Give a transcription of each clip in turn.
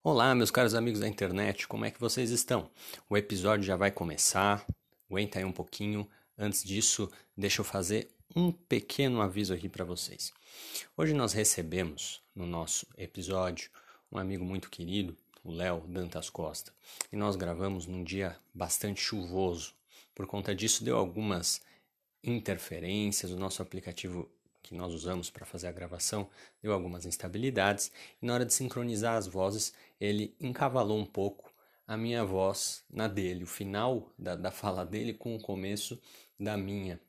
Olá, meus caros amigos da internet, como é que vocês estão? O episódio já vai começar, aguenta aí um pouquinho. Antes disso, deixa eu fazer um pequeno aviso aqui para vocês. Hoje nós recebemos no nosso episódio um amigo muito querido, o Léo Dantas Costa, e nós gravamos num dia bastante chuvoso. Por conta disso, deu algumas interferências, o nosso aplicativo que nós usamos para fazer a gravação deu algumas instabilidades e na hora de sincronizar as vozes ele encavalou um pouco a minha voz na dele, o final da, da fala dele com o começo da minha.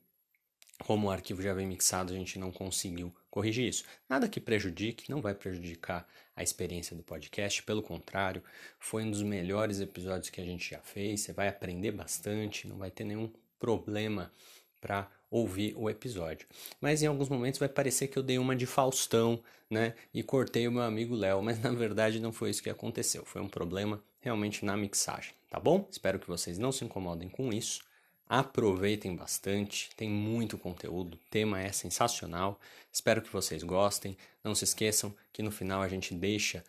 Como o arquivo já vem mixado, a gente não conseguiu corrigir isso. Nada que prejudique, não vai prejudicar a experiência do podcast, pelo contrário, foi um dos melhores episódios que a gente já fez. Você vai aprender bastante, não vai ter nenhum problema para ouvir o episódio. Mas em alguns momentos vai parecer que eu dei uma de Faustão, né? E cortei o meu amigo Léo, mas na verdade não foi isso que aconteceu. Foi um problema realmente na mixagem, tá bom? Espero que vocês não se incomodem com isso. Aproveitem bastante, tem muito conteúdo, o tema é sensacional. Espero que vocês gostem. Não se esqueçam que no final a gente deixa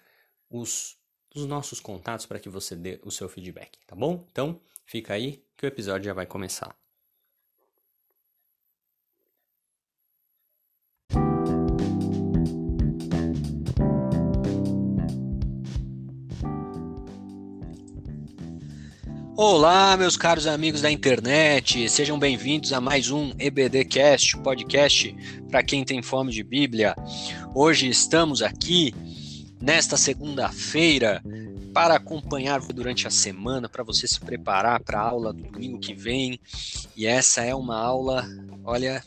os, os nossos contatos para que você dê o seu feedback, tá bom? Então, fica aí que o episódio já vai começar. Olá, meus caros amigos da internet, sejam bem-vindos a mais um EBDcast, podcast para quem tem fome de Bíblia. Hoje estamos aqui nesta segunda-feira para acompanhar durante a semana, para você se preparar para a aula do domingo que vem. E essa é uma aula, olha,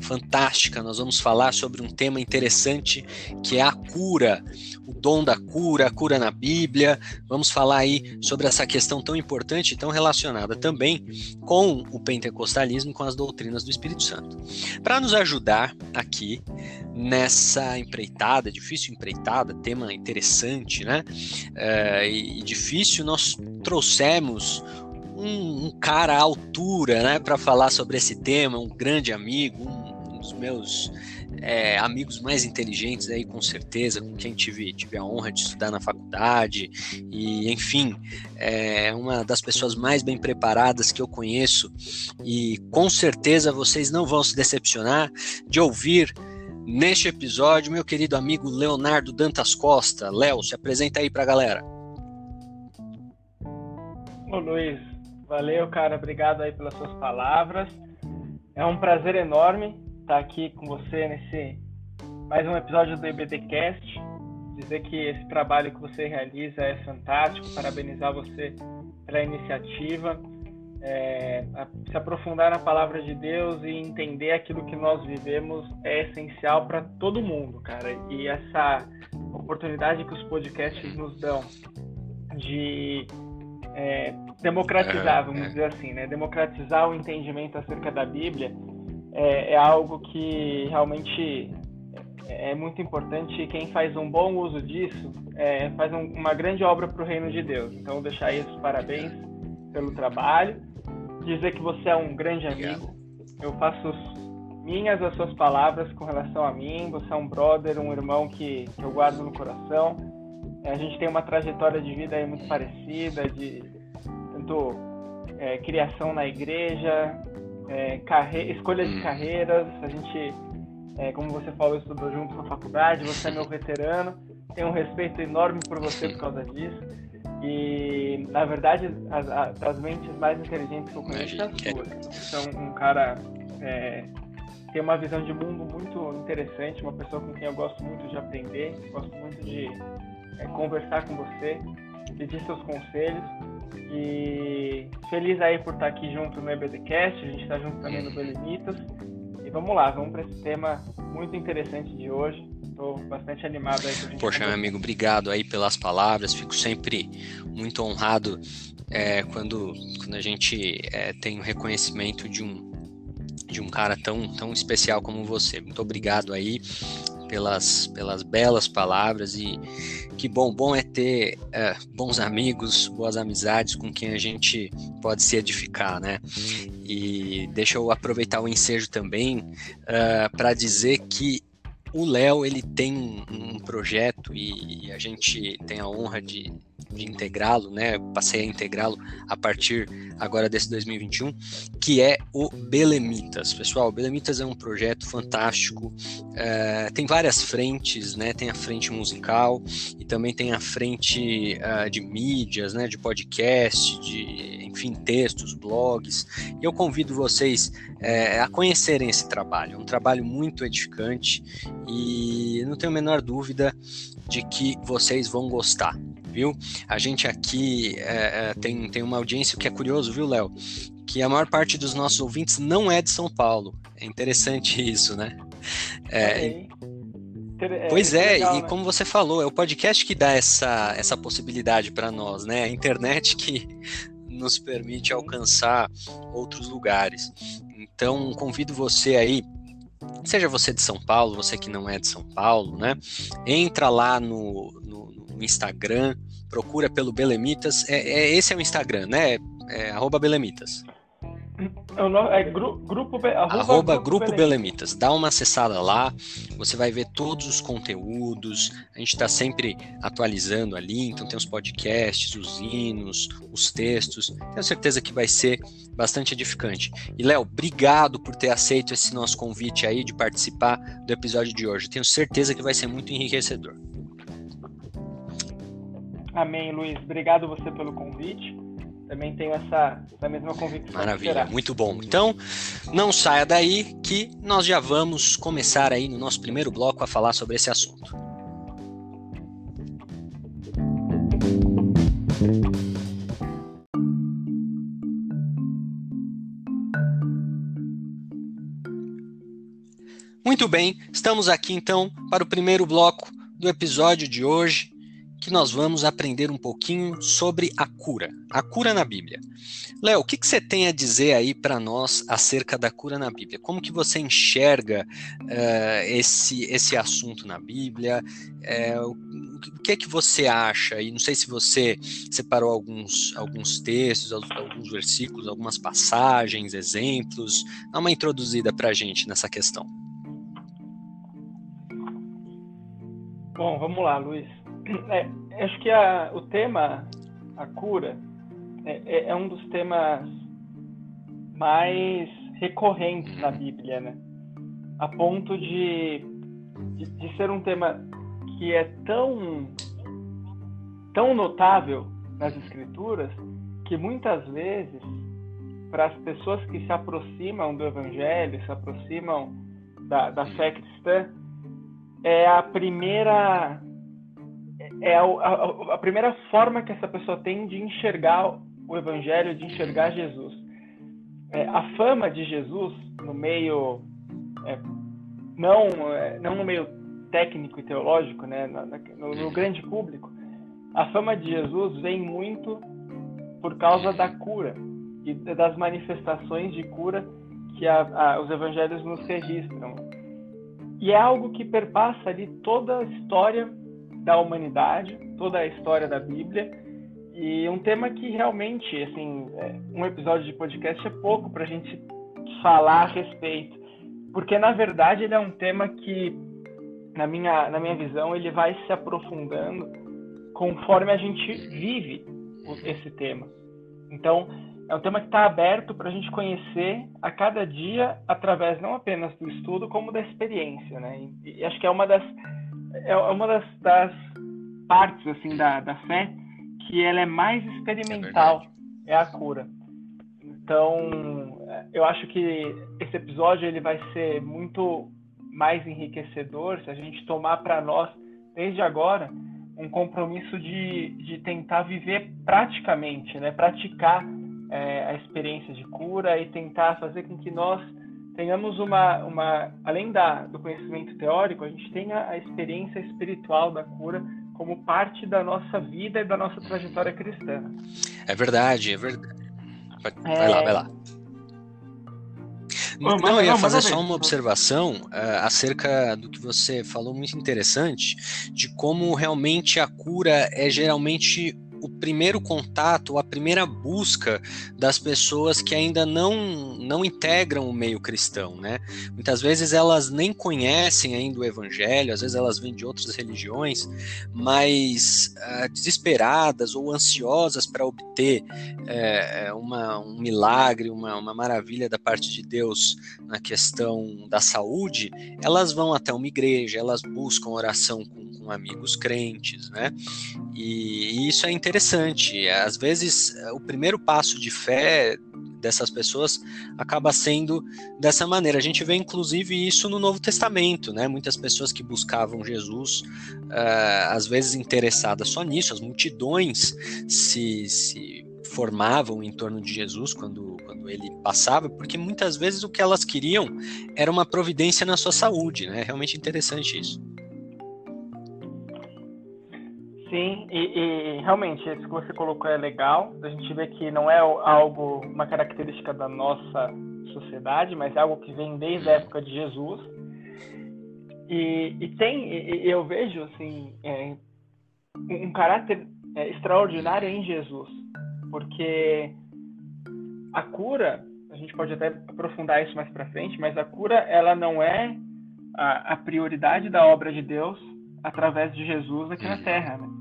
fantástica. Nós vamos falar sobre um tema interessante que é a cura, o dom da cura, a cura na Bíblia. Vamos falar aí sobre essa questão tão importante e tão relacionada também com o pentecostalismo com as doutrinas do Espírito Santo. Para nos ajudar aqui nessa empreitada, difícil empreitada, tema interessante, né? É, e difícil, nós trouxemos um, um, cara à altura, né, para falar sobre esse tema, um grande amigo, um, um dos meus é, amigos mais inteligentes aí, com certeza, com quem tive, tive a honra de estudar na faculdade, e enfim, é uma das pessoas mais bem preparadas que eu conheço, e com certeza vocês não vão se decepcionar de ouvir neste episódio meu querido amigo Leonardo Dantas Costa. Léo, se apresenta aí para a galera. Ô Luiz, valeu, cara, obrigado aí pelas suas palavras. É um prazer enorme estar aqui com você nesse mais um episódio do EBDcast. Dizer que esse trabalho que você realiza é fantástico, parabenizar você pela iniciativa. É, se aprofundar na palavra de Deus e entender aquilo que nós vivemos é essencial para todo mundo, cara. E essa oportunidade que os podcasts nos dão de é, democratizar, vamos é. dizer assim, né? Democratizar o entendimento acerca da Bíblia é, é algo que realmente é, é muito importante. Quem faz um bom uso disso é, faz um, uma grande obra para o reino de Deus. Então, deixar aí os parabéns pelo trabalho, dizer que você é um grande amigo. Eu faço minhas as suas palavras com relação a mim. Você é um brother, um irmão que, que eu guardo no coração. É, a gente tem uma trajetória de vida aí muito parecida, de tanto é, criação na igreja, é, carre... escolha de hum. carreiras. A gente, é, como você falou, estudou junto na faculdade, você é meu veterano. Tenho um respeito enorme por você por causa disso. E, na verdade, as, as mentes mais inteligentes que eu conheço são suas. Você é um, cara. É, tem uma visão de mundo muito interessante, uma pessoa com quem eu gosto muito de aprender, gosto muito de é, conversar com você, pedir seus conselhos. E feliz aí por estar aqui junto no EBDcast, a gente está junto também no Belimitas. E vamos lá, vamos para esse tema muito interessante de hoje. Estou bastante animado aí gente Poxa, meu amigo, obrigado aí pelas palavras. Fico sempre muito honrado é, quando, quando a gente é, tem o reconhecimento de um, de um cara tão, tão especial como você. Muito obrigado aí pelas, pelas belas palavras e que bom, bom é ter é, bons amigos, boas amizades com quem a gente pode se edificar, né? E deixa eu aproveitar o ensejo também uh, é, para dizer que o Léo ele tem um, projeto e, e, a gente tem a honra de, de integrá-lo, né? Passei a integrá-lo a partir agora desse 2021, que é o Belemitas. Pessoal, o Belemitas é um projeto fantástico. É, tem várias frentes, né? Tem a frente musical e também tem a frente uh, de mídias, né? De podcast, de enfim textos, blogs. E eu convido vocês é, a conhecerem esse trabalho. É um trabalho muito edificante e não tenho a menor dúvida de que vocês vão gostar viu? A gente aqui é, é, tem, tem uma audiência que é curioso, viu, Léo? Que a maior parte dos nossos ouvintes não é de São Paulo. É interessante isso, né? É, é, pois é, legal, e né? como você falou, é o podcast que dá essa, essa possibilidade para nós, né? A internet que nos permite alcançar outros lugares. Então, convido você aí seja você de São Paulo, você que não é de São Paulo, né? Entra lá no, no, no Instagram, procura pelo Belemitas. É, é, esse é o Instagram, né? É, arroba Belemitas. É, é gru, grupo, arroba, arroba grupo, grupo Belemitas. Dá uma acessada lá, você vai ver todos os conteúdos. A gente está sempre atualizando ali, então tem os podcasts, os hinos, os textos. Tenho certeza que vai ser bastante edificante. E Léo, obrigado por ter aceito esse nosso convite aí de participar do episódio de hoje. Tenho certeza que vai ser muito enriquecedor. Amém, Luiz. Obrigado você pelo convite. Também tenho essa, essa mesma convicção. Maravilha, muito bom. Então, não saia daí que nós já vamos começar aí no nosso primeiro bloco a falar sobre esse assunto. Muito bem, estamos aqui então para o primeiro bloco do episódio de hoje que nós vamos aprender um pouquinho sobre a cura, a cura na Bíblia. Léo, o que, que, você tem a dizer aí para nós acerca da cura na Bíblia? Como que você enxerga uh, esse, esse assunto na Bíblia? Uh, o que é que você acha? E não sei se você separou alguns, alguns textos, alguns versículos, algumas passagens, exemplos. Dá uma introduzida para a gente nessa questão. Bom, vamos lá, Luiz. É, acho que a, o tema, a cura, é, é, é, um dos temas mais recorrentes na Bíblia, né? A ponto de, de, de ser um tema que é tão, tão notável nas Escrituras que muitas vezes, para as pessoas que se aproximam do Evangelho, se aproximam da, da fé cristã, é a primeira é a, a, a, primeira forma que essa pessoa tem de enxergar o Evangelho, de enxergar Jesus. É, a fama de Jesus no meio é, não é, não no meio técnico e teológico, né, no, no, grande público, a fama de Jesus vem muito por causa da cura e das manifestações de cura que a, os evangelhos nos registram. E é algo que perpassa ali toda a história da humanidade, toda a história da Bíblia e um tema que realmente, assim, é, um episódio de podcast é pouco para a gente falar a respeito, porque na verdade ele é um tema que, na minha, na minha visão, ele vai se aprofundando conforme a gente vive esse tema. Então, é um tema que está aberto para a gente conhecer a cada dia através não apenas do estudo, como da experiência, né? E, e acho que é uma das é uma das, das partes assim da, da fé que ela é mais experimental é, é, a cura. Então, eu acho que esse episódio ele vai ser muito mais enriquecedor se a gente tomar para nós desde agora um compromisso de, de tentar viver praticamente, né? Praticar é, a experiência de cura e tentar fazer com que nós tenhamos uma, uma além da, do conhecimento teórico, a gente tenha a experiência espiritual da cura como parte da nossa vida e da nossa trajetória cristã. É verdade, é verdade. Vai, é... lá, vai lá. Não, não, eu ia fazer só uma observação uh, acerca do que você falou, muito interessante, de como realmente a cura é geralmente o primeiro contato, a primeira busca das pessoas que ainda não, não integram o meio cristão, né? Muitas vezes elas nem conhecem ainda o evangelho, às vezes elas vêm de outras religiões, mas uh, desesperadas ou ansiosas para obter é, uma, um milagre, uma, uma maravilha da parte de Deus na questão da saúde, elas vão até uma igreja, elas buscam oração com, com amigos crentes, né? E, isso é interessante. Às vezes, o primeiro passo de fé dessas pessoas acaba sendo dessa maneira. A gente vê inclusive isso no Novo Testamento, né? Muitas pessoas que buscavam Jesus, uh, às vezes interessadas só nisso, as multidões se, se formavam em torno de Jesus quando, quando ele passava, porque muitas vezes o que elas queriam era uma providência na sua saúde, né? É realmente interessante isso. Sim, e, e, realmente isso que você colocou é legal. A gente vê que não é algo, uma característica da nossa sociedade, mas é algo que vem desde a época de Jesus. E, e tem, e, eu vejo assim, é, um caráter é, extraordinário em Jesus, porque a cura, a gente pode até aprofundar isso mais para frente, mas a cura ela não é a, a prioridade da obra de Deus através de Jesus aqui na uhum. Terra. Né?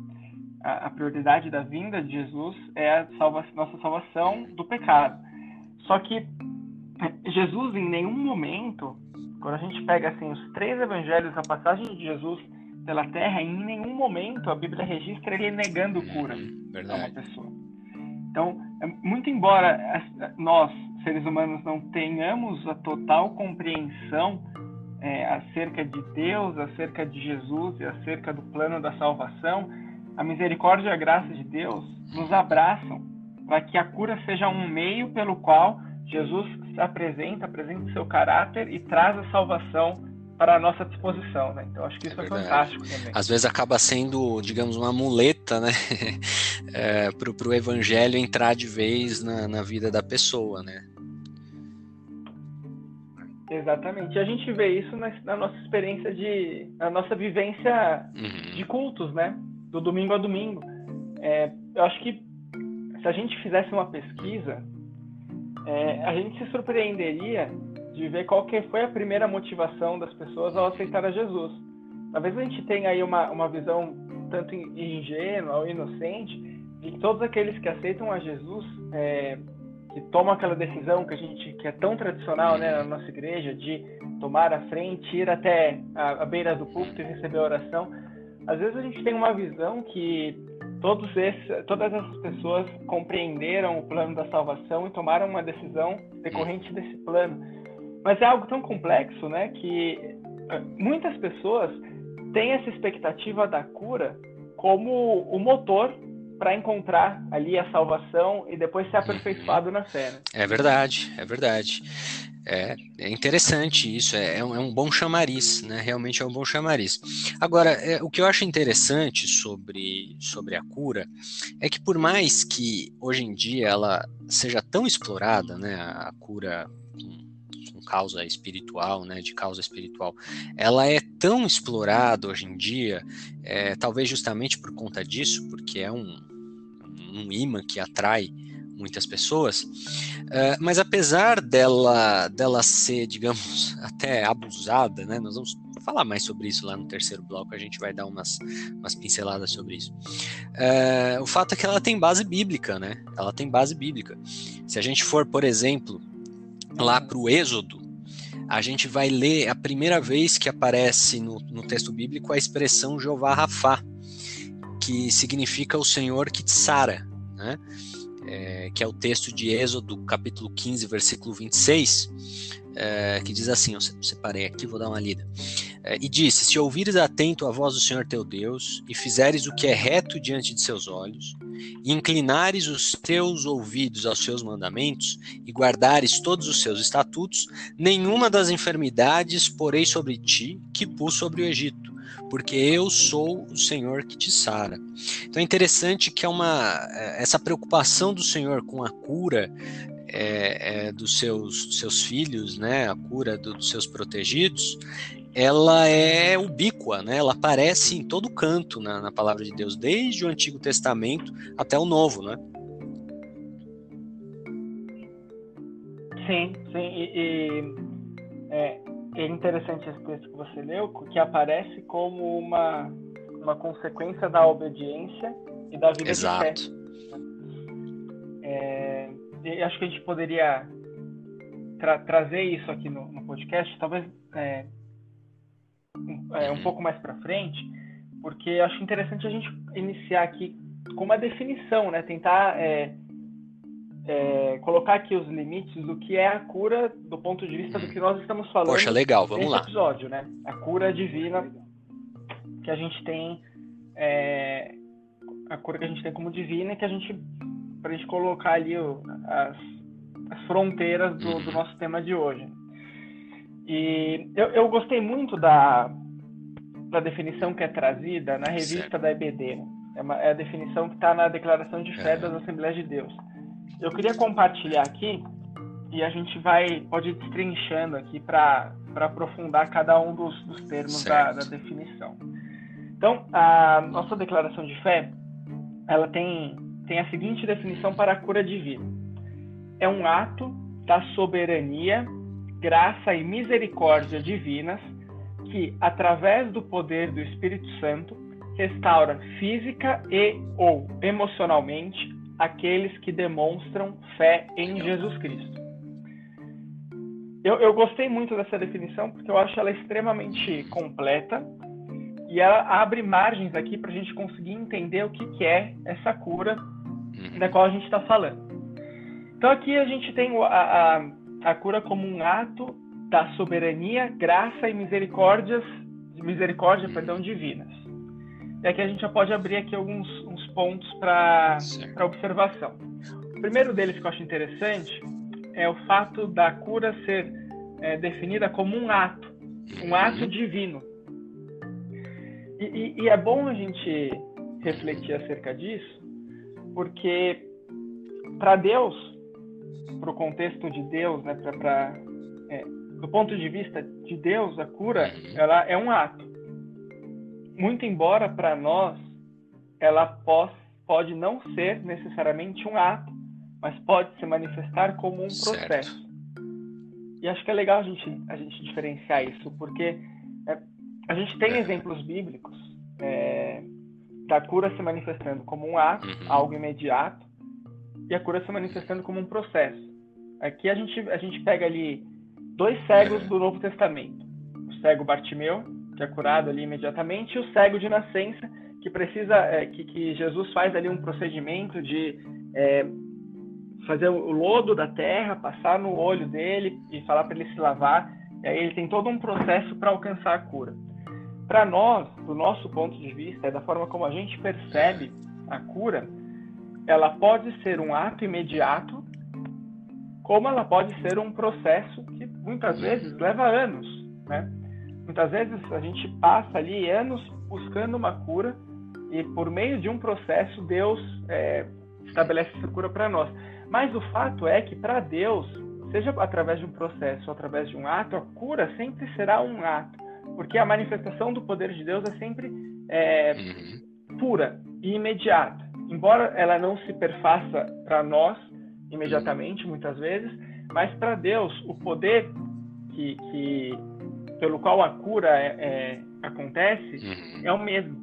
A, a, prioridade da vinda de Jesus é a salva, nossa salvação do pecado. Só que Jesus, em nenhum momento, quando a gente pega assim os três evangelhos, a passagem de Jesus pela Terra, em nenhum momento a Bíblia registra ele negando cura Verdade. a uma pessoa. Então, é, muito embora nós, seres humanos, não tenhamos a total compreensão é, acerca de Deus, acerca de Jesus e acerca do plano da salvação, a misericórdia e a graça de Deus nos abraçam para que a cura seja um meio pelo qual Jesus se apresenta, apresenta o seu caráter e traz a salvação para a nossa disposição, né? Então acho que isso é, é fantástico também. Às vezes acaba sendo, digamos, uma muleta, né, é, para o evangelho entrar de vez na, na vida da pessoa, né? Exatamente. E a gente vê isso na, na, nossa experiência de, na nossa vivência uhum. de cultos, né? Do domingo a domingo. É, eu acho que se a gente fizesse uma pesquisa, é, a gente se surpreenderia de ver qual que foi a primeira motivação das pessoas ao aceitar a Jesus. Talvez a gente tenha aí uma, uma visão tanto ingênua ou inocente de que todos aqueles que aceitam a Jesus é, que tomam aquela decisão que a gente que é tão tradicional né, na nossa igreja de tomar a frente, ir até a, a beira do púlpito e receber a oração, às vezes a gente tem uma visão que todos esses, todas essas pessoas compreenderam o plano da salvação e tomaram uma decisão decorrente desse plano. Mas é algo tão complexo, né, que eh, muitas pessoas têm essa expectativa da cura como o motor para encontrar ali a salvação e depois ser aperfeiçoado na fé. Né? É verdade, é verdade. É, é interessante isso, é, é, um, é, um, bom chamariz, né? Realmente é um bom chamariz. Agora, é, o que eu acho interessante sobre, sobre a cura é que por mais que hoje em dia ela seja tão explorada, né? A cura com causa espiritual, né, de causa espiritual, ela é tão explorada hoje em dia, é, talvez justamente por conta disso, porque é um, um imã que atrai muitas pessoas, uh, mas apesar dela, dela ser, digamos, até abusada, né, nós vamos falar mais sobre isso lá no terceiro bloco, a gente vai dar umas, umas pinceladas sobre isso. Uh, o fato é que ela tem base bíblica, né, ela tem base bíblica. Se a gente for, por exemplo, lá para o Êxodo, a gente vai ler a primeira vez que aparece no, no texto bíblico a expressão Jeová Rafá, que significa o Senhor que te sara, né? É, que é o texto de Êxodo, capítulo 15, versículo 26, é, que diz assim: eu separei aqui, vou dar uma lida. É, e disse: Se ouvires atento a voz do Senhor teu Deus, e fizeres o que é reto diante de seus olhos, e inclinares os teus ouvidos aos seus mandamentos, e guardares todos os seus estatutos, nenhuma das enfermidades porei sobre ti que pus sobre o Egito porque eu sou o Senhor que te sara. Então é interessante que é uma é, essa preocupação do Senhor com a cura é, é, dos seus, seus filhos, né, a cura do, dos seus protegidos, ela é ubíqua, né? Ela aparece em todo canto na, na palavra de Deus, desde o Antigo Testamento até o Novo, né? Sim, sim. E, e é, é, interessante esse texto que você leu, que aparece como uma, uma consequência da obediência e da vida Exato. de fé. É, acho que a gente poderia tra trazer isso aqui no, no podcast, talvez é, um, é, um uhum. pouco mais para frente, porque acho interessante a gente iniciar aqui com uma definição, né? Tentar é, colocar aqui os limites do que é a cura do ponto de vista do que nós estamos falando. Poxa, legal, vamos nesse lá. episódio, né? A cura divina que a gente tem, é, a cura que a gente tem como divina, que a gente para a gente colocar ali o, as, as, fronteiras do, do, uhum. nosso tema de hoje. E eu, eu gostei muito da, da definição que é trazida na revista certo. da EBD. Né? É, uma, é, a definição que está na Declaração de Fé das Assembleias de Deus. Eu queria compartilhar aqui e a gente vai pode ir destrinchando aqui para aprofundar cada um dos, dos termos da, da, definição. Então, a nossa declaração de fé, ela tem, tem a seguinte definição para a cura divina. É um ato da soberania, graça e misericórdia divinas que, através do poder do Espírito Santo, restaura física e ou emocionalmente aqueles que demonstram fé em Jesus Cristo. Eu, eu, gostei muito dessa definição porque eu acho ela extremamente completa e ela abre margens aqui para a gente conseguir entender o que, que é essa cura da qual a gente está falando. Então aqui a gente tem a, a, a, cura como um ato da soberania, graça e misericórdias, misericórdia, perdão, divinas. E aqui a gente já pode abrir aqui alguns uns pontos para observação. O primeiro deles que eu acho interessante é o fato da cura ser é, definida como um ato, um ato uhum. divino. E, e, e é bom a gente refletir acerca disso, porque para Deus, para o contexto de Deus, né, pra, pra é, do ponto de vista de Deus, a cura uhum. ela é um ato muito embora para nós ela pode, pode não ser necessariamente um ato, mas pode se manifestar como um processo. Certo. E acho que é legal a gente, a gente diferenciar isso, porque é, a gente tem é. exemplos bíblicos é, da cura se manifestando como um ato, uhum. algo imediato, e a cura se manifestando como um processo. Aqui a gente, a gente pega ali dois cegos do Novo Testamento. O cego Bartimeu que é curado ali imediatamente, e o cego de nascença, que precisa, é, que, que, Jesus faz ali um procedimento de é, fazer o lodo da terra, passar no olho dele e falar para ele se lavar. E aí ele tem todo um processo para alcançar a cura. Para nós, do nosso ponto de vista, da forma como a gente percebe a cura, ela pode ser um ato imediato, como ela pode ser um processo que muitas vezes leva anos, né? Muitas vezes a gente passa ali anos buscando uma cura e por meio de um processo Deus é, estabelece essa cura para nós. Mas o fato é que para Deus, seja através de um processo ou através de um ato, a cura sempre será um ato, porque a manifestação do poder de Deus é sempre é, uhum. pura e imediata. Embora ela não se perfaça para nós imediatamente, muitas vezes, mas para Deus o poder que, que pelo qual a cura é, é, acontece uhum. é o mesmo.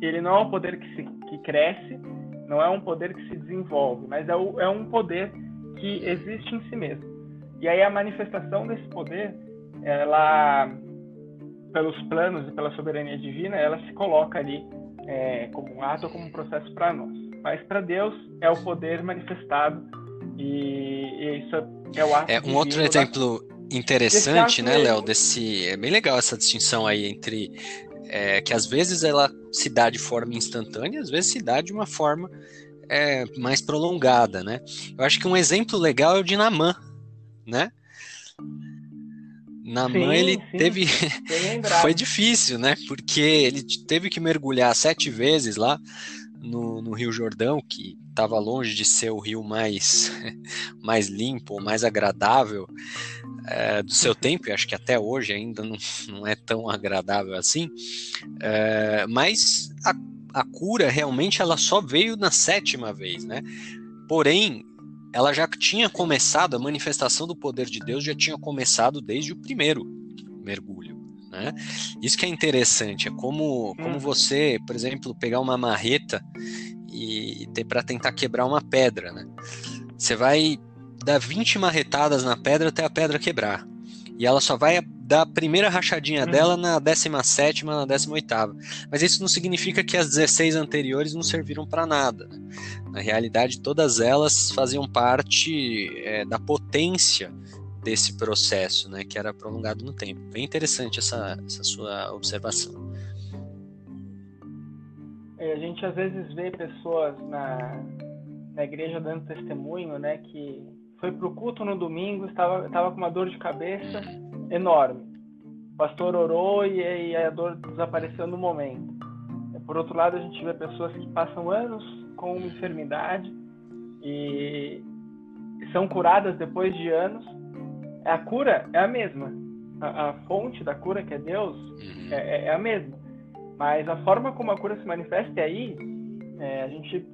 Ele não é um poder que, se, que cresce, não é um poder que se desenvolve, mas é, o, é um poder que existe em si mesmo. E aí a manifestação desse poder, ela, pelos planos e pela soberania divina, ela se coloca ali é, como um ato como um processo para nós. Mas para Deus é o poder manifestado e, e isso é o ato. É um outro exemplo interessante, né, Léo, desse é bem legal essa distinção aí entre é, que às vezes ela se dá de forma instantânea, às vezes se dá de uma forma é, mais prolongada, né? Eu acho que um exemplo legal é o de Namã, né? Namã, ele sim. teve. Foi difícil, né? Porque ele teve que mergulhar sete vezes lá no, no Rio Jordão, que estava longe de ser o rio mais, mais limpo, mais agradável é, do seu tempo, e acho que até hoje ainda não, não é tão agradável assim, é, mas a, a cura realmente ela só veio na sétima vez, né? Porém, ela já tinha começado, a manifestação do poder de Deus já tinha começado desde o primeiro mergulho. Né? Isso que é interessante, é como, como uhum. você, por exemplo, pegar uma marreta e ter para tentar quebrar uma pedra. Né? Você vai dar 20 marretadas na pedra até a pedra quebrar. E ela só vai dar a primeira rachadinha uhum. dela na 17, na 18. Mas isso não significa que as 16 anteriores não serviram para nada. Né? Na realidade, todas elas faziam parte é, da potência desse processo, né, que era prolongado no tempo. Bem interessante essa, essa sua observação. É, a gente às vezes vê pessoas na, na igreja dando testemunho, né, que foi para o culto no domingo, estava, estava com uma dor de cabeça enorme. O pastor orou e, e a dor desapareceu no momento. Por outro lado, a gente vê pessoas que passam anos com uma enfermidade e são curadas depois de anos a cura é a mesma. A, a fonte da cura, que é Deus, uhum. é, é, é, a mesma. Mas a forma como a cura se manifesta é aí, é, a gente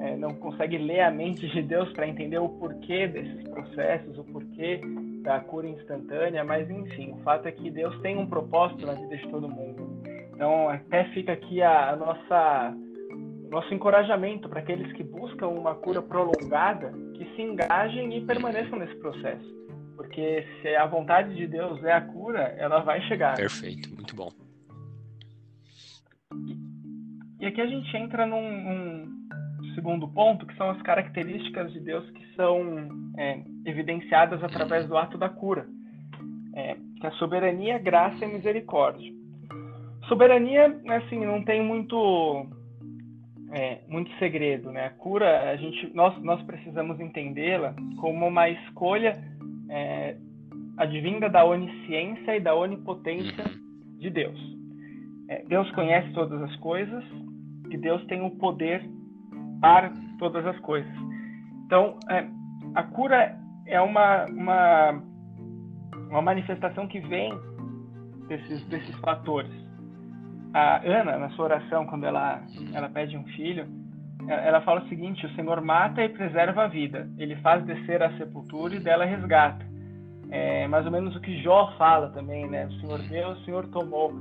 é, não consegue ler a mente de Deus para entender o porquê desses processos, o porquê da cura instantânea, mas enfim, o fato é que Deus tem um propósito na vida de todo mundo. Então, até fica aqui a, a nossa nosso encorajamento para aqueles que buscam uma cura prolongada, que se engajem e permaneçam nesse processo. Porque se a vontade de Deus é a cura, ela vai chegar. Perfeito, muito bom. E aqui a gente entra num, num segundo ponto, que são as características de Deus que são é, evidenciadas através do ato da cura. É, que é a soberania, graça e misericórdia. Soberania, assim, não tem muito é, muito segredo, né? A cura, a gente, nós, nós precisamos entendê-la como uma escolha é, advinda da onisciência e da onipotência uhum. de Deus. É, Deus conhece todas as coisas e Deus tem o poder para todas as coisas. Então, é, a cura é uma, uma, uma manifestação que vem desses, desses fatores. A Ana, na sua oração, quando ela, ela pede um filho, ela fala o seguinte: o Senhor mata e preserva a vida, ele faz descer a sepultura e dela resgata. É mais ou menos o que Jó fala também, né? O Senhor deu, o Senhor tomou.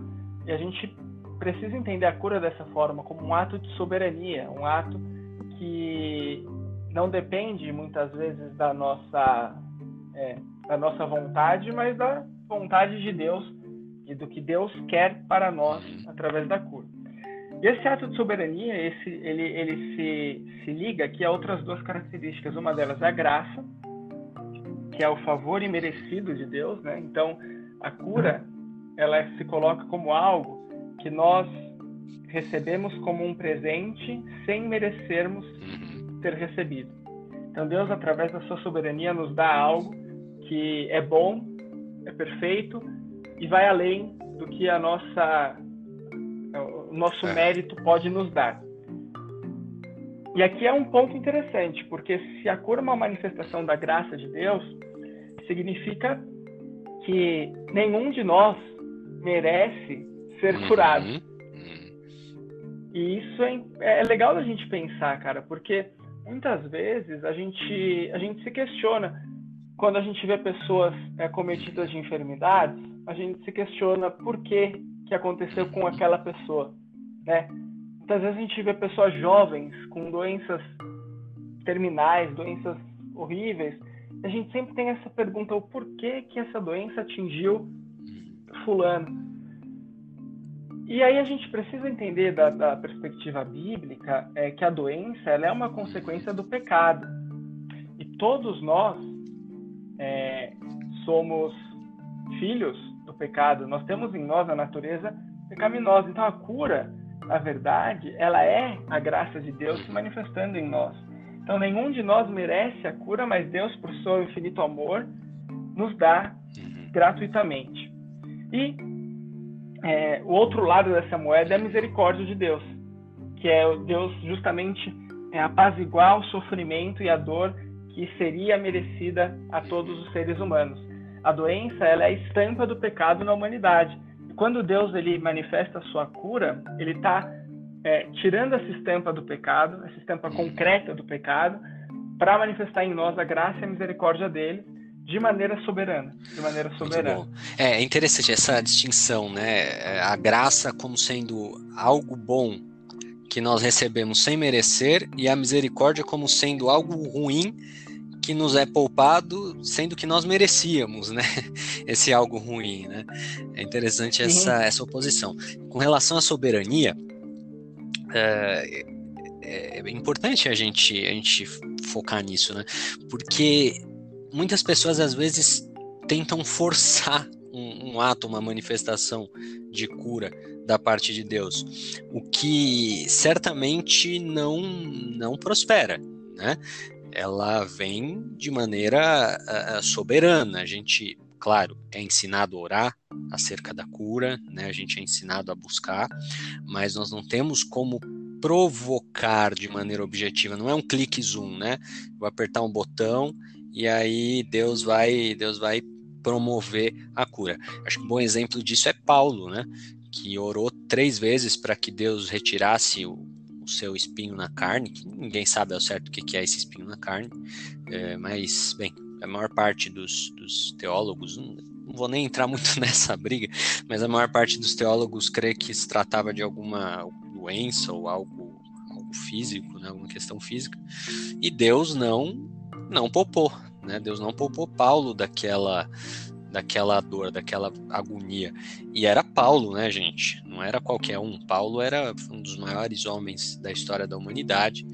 E a gente precisa entender a cura dessa forma, como um ato de soberania, um ato que não depende muitas vezes da nossa, é, da nossa vontade, mas da vontade de Deus e do que Deus quer para nós através da cura. E esse ato de soberania, esse, ele, ele se, se liga aqui a outras duas características. Uma delas é a graça, que é o favor imerecido de Deus, né? Então, a cura, ela se coloca como algo que nós recebemos como um presente sem merecermos ter recebido. Então, Deus, através da sua soberania, nos dá algo que é bom, é perfeito e vai além do que a nossa o nosso é. mérito pode nos dar. E aqui é um ponto interessante, porque se a cura é uma manifestação da graça de Deus, significa que nenhum de nós merece ser uhum. curado. Uhum. E isso é, é legal da gente pensar, cara, porque muitas vezes a gente, a gente se questiona quando a gente vê pessoas é, cometidas de enfermidades, a gente se questiona por que que aconteceu com aquela pessoa, né? Muitas vezes a gente vê pessoas jovens com doenças terminais, doenças horríveis, a gente sempre tem essa pergunta, o porquê que essa doença atingiu fulano? E aí a gente precisa entender da, da perspectiva bíblica é, que a doença ela é uma consequência do pecado. E todos nós é, somos filhos do pecado. Nós temos em nós a natureza pecaminosa. Então a cura, na verdade, ela é a graça de Deus se manifestando em nós. Então nenhum de nós merece a cura, mas Deus, por seu infinito amor, nos dá uhum. gratuitamente. E é, o outro lado dessa moeda é a misericórdia de Deus, que é Deus justamente é, apaziguar o sofrimento e a dor que seria merecida a todos os seres humanos. A doença ela é a estampa do pecado na humanidade. Quando Deus ele manifesta a sua cura, ele está é, tirando essa estampa do pecado, essa estampa concreta do pecado, para manifestar em nós a graça e a misericórdia dele de maneira soberana, de maneira soberana. É, é interessante essa distinção, né? A graça como sendo algo bom que nós recebemos sem merecer e a misericórdia como sendo algo ruim que nos é poupado, sendo que nós merecíamos, né? Esse algo ruim, né? É interessante essa, essa oposição. Com relação à soberania, é, é, é importante a gente, a gente focar nisso, né? Porque muitas pessoas às vezes tentam forçar um, um, ato, uma manifestação de cura da parte de Deus, o que certamente não não prospera, né? Ela vem de maneira uh, soberana. A gente, claro, é ensinado a orar acerca da cura, né? A gente é ensinado a buscar, mas nós não temos como provocar de maneira objetiva. Não é um clique zoom, né? Vou apertar um botão e aí Deus vai, Deus vai promover a cura. Acho que um bom exemplo disso é Paulo, né? Que orou três vezes para que Deus retirasse o, o, seu espinho na carne, que ninguém sabe ao certo o que é esse espinho na carne, é, mas, bem, a maior parte dos, dos teólogos, não, não vou nem entrar muito nessa briga, mas a maior parte dos teólogos crê que se tratava de alguma doença ou algo, algo físico, né, alguma questão física, e Deus não não poupou, né? Deus não poupou Paulo daquela daquela dor, daquela agonia. E era Paulo, né, gente? Não era qualquer um. Paulo era um dos maiores homens da história da humanidade.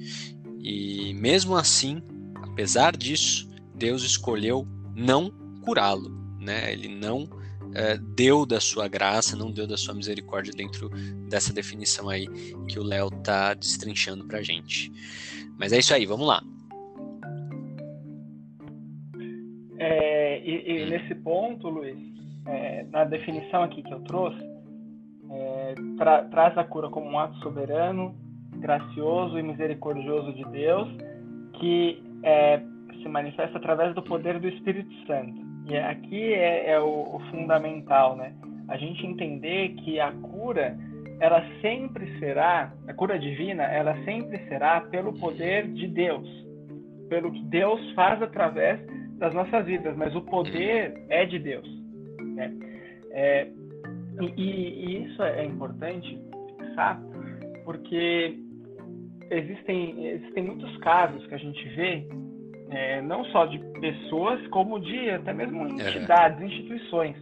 E mesmo assim, apesar disso, Deus escolheu não curá-lo, né? Ele não é, deu da sua graça, não deu da sua misericórdia dentro dessa definição aí que o Léo tá destrinchando pra gente. Mas é isso aí, vamos lá. E, e, nesse ponto, Luiz, é, na definição aqui que eu trouxe, é, tra traz a cura como um ato soberano, gracioso e misericordioso de Deus, que é, se manifesta através do poder do Espírito Santo. E aqui é, é o, o, fundamental, né? A gente entender que a cura, ela sempre será, a cura divina, ela sempre será pelo poder de Deus, pelo que Deus faz através das nossas vidas, mas o poder é de Deus. Né? É, e, e, isso é importante fixar, porque existem, existem muitos casos que a gente vê, é, não só de pessoas, como de até mesmo entidades, instituições,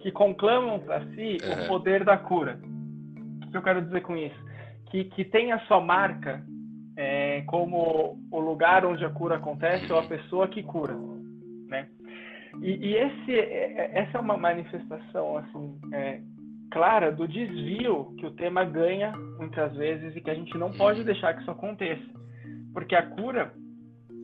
que conclamam para si uhum. o poder da cura. O que eu quero dizer com isso? Que, que tem a sua marca é, como o lugar onde a cura acontece ou a pessoa que cura? E, e esse, é, é, essa é uma manifestação assim é, clara do desvio que o tema ganha muitas vezes e que a gente não pode deixar que isso aconteça, porque a cura,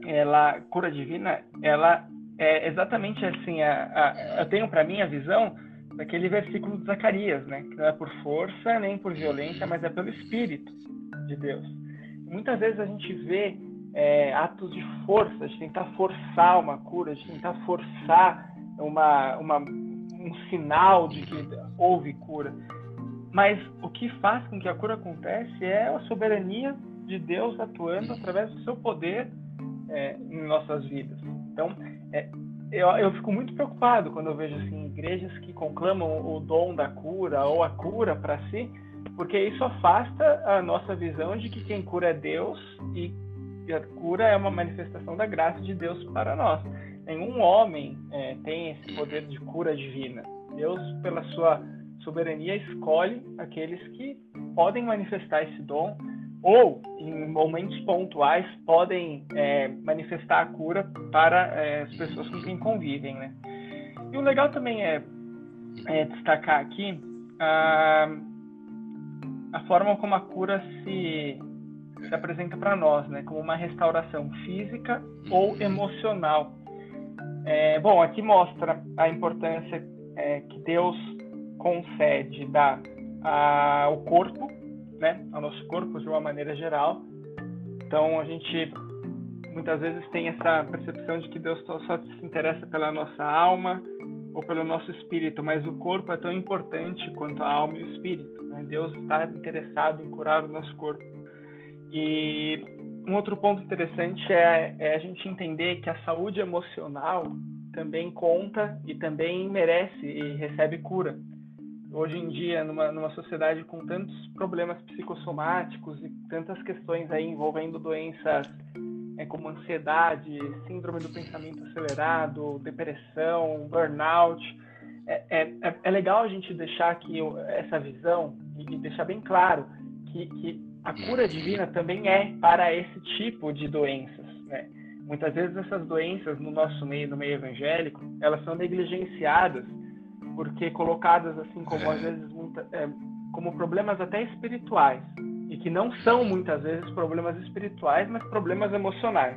ela, cura divina, ela é exatamente assim. A, a, eu tenho para mim a visão daquele versículo de Zacarias, né? Que não é por força nem por violência, mas é pelo Espírito de Deus. Muitas vezes a gente vê é, atos de força, de tentar forçar uma cura, de tentar forçar uma, uma, um sinal de que houve cura. Mas o que faz com que a cura acontece é a soberania de Deus atuando através do seu poder é, em nossas vidas. Então, é, eu, eu fico muito preocupado quando eu vejo assim, igrejas que conclamam o dom da cura ou a cura para si, porque isso afasta a nossa visão de que quem cura é Deus e e a cura é uma manifestação da graça de Deus para nós. Nenhum homem é, tem esse poder de cura divina. Deus, pela sua soberania, escolhe aqueles que podem manifestar esse dom ou, em momentos pontuais, podem é, manifestar a cura para é, as pessoas com quem convivem. Né? E o legal também é, é destacar aqui a, a forma como a cura se se apresenta para nós, né, como uma restauração física ou emocional. É, bom, aqui mostra a importância é, que Deus concede dar ao corpo, né, ao nosso corpo de uma maneira geral. Então a gente muitas vezes tem essa percepção de que Deus só se interessa pela nossa alma ou pelo nosso espírito, mas o corpo é tão importante quanto a alma e o espírito. Né? Deus está interessado em curar o nosso corpo. E um outro ponto interessante é, é, a gente entender que a saúde emocional também conta e também merece e recebe cura. Hoje em dia, numa, numa sociedade com tantos problemas psicossomáticos e tantas questões aí envolvendo doenças é, como ansiedade, síndrome do pensamento acelerado, depressão, burnout, é, é, é, é legal a gente deixar aqui essa visão e deixar bem claro que, que a cura divina também é para esse tipo de doenças. Né? Muitas vezes essas doenças no nosso meio, no meio evangélico, elas são negligenciadas porque colocadas assim como às vezes muita, é, como problemas até espirituais e que não são muitas vezes problemas espirituais, mas problemas emocionais.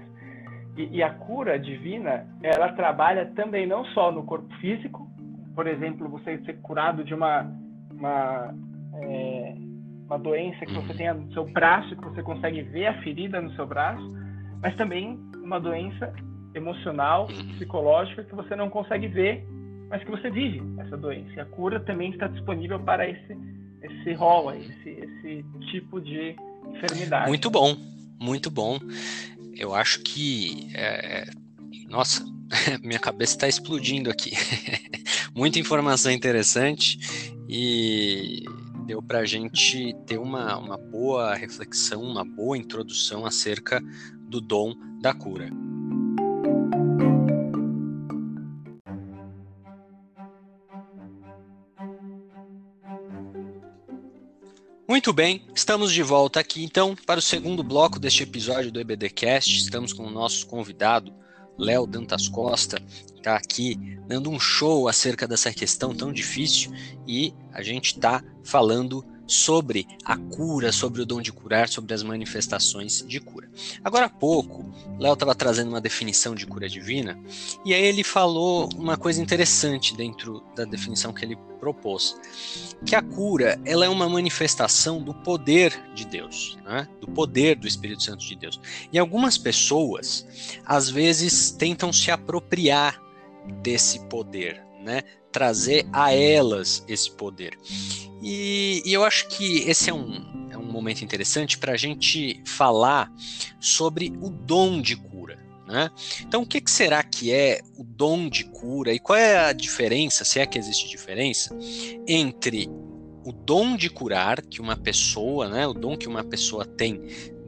E, e a cura divina, ela trabalha também não só no corpo físico, por exemplo, você ser curado de uma, uma, é, uma doença que você uhum. tenha no seu braço, que você consegue ver a ferida no seu braço, mas também uma doença emocional, uhum. psicológica, que você não consegue ver, mas que você vive essa doença. E a cura também está disponível para esse, esse rol, esse, esse tipo de enfermidade. Muito bom, muito bom. Eu acho que. É... Nossa, minha cabeça está explodindo aqui. muita informação interessante e deu para a gente ter uma, uma boa reflexão, uma boa introdução acerca do dom da cura. Muito bem, estamos de volta aqui então para o segundo bloco deste episódio do EBDcast. Estamos com o nosso convidado, Léo Dantas Costa, está aqui dando um show acerca dessa questão tão difícil e a gente está falando sobre a cura, sobre o dom de curar, sobre as manifestações de cura. Agora há pouco, Léo estava trazendo uma definição de cura divina e aí ele falou uma coisa interessante dentro da definição que ele propôs, que a cura ela é uma manifestação do poder de Deus, né? do poder do Espírito Santo de Deus. E algumas pessoas às vezes tentam se apropriar desse poder, né? trazer a elas esse poder. E, e eu acho que esse é um, é um momento interessante para a gente falar sobre o dom de cura. Né? Então, o que, que, será que é o dom de cura e qual é a diferença, se é que existe diferença, entre o dom de curar que uma pessoa, né, o dom que uma pessoa tem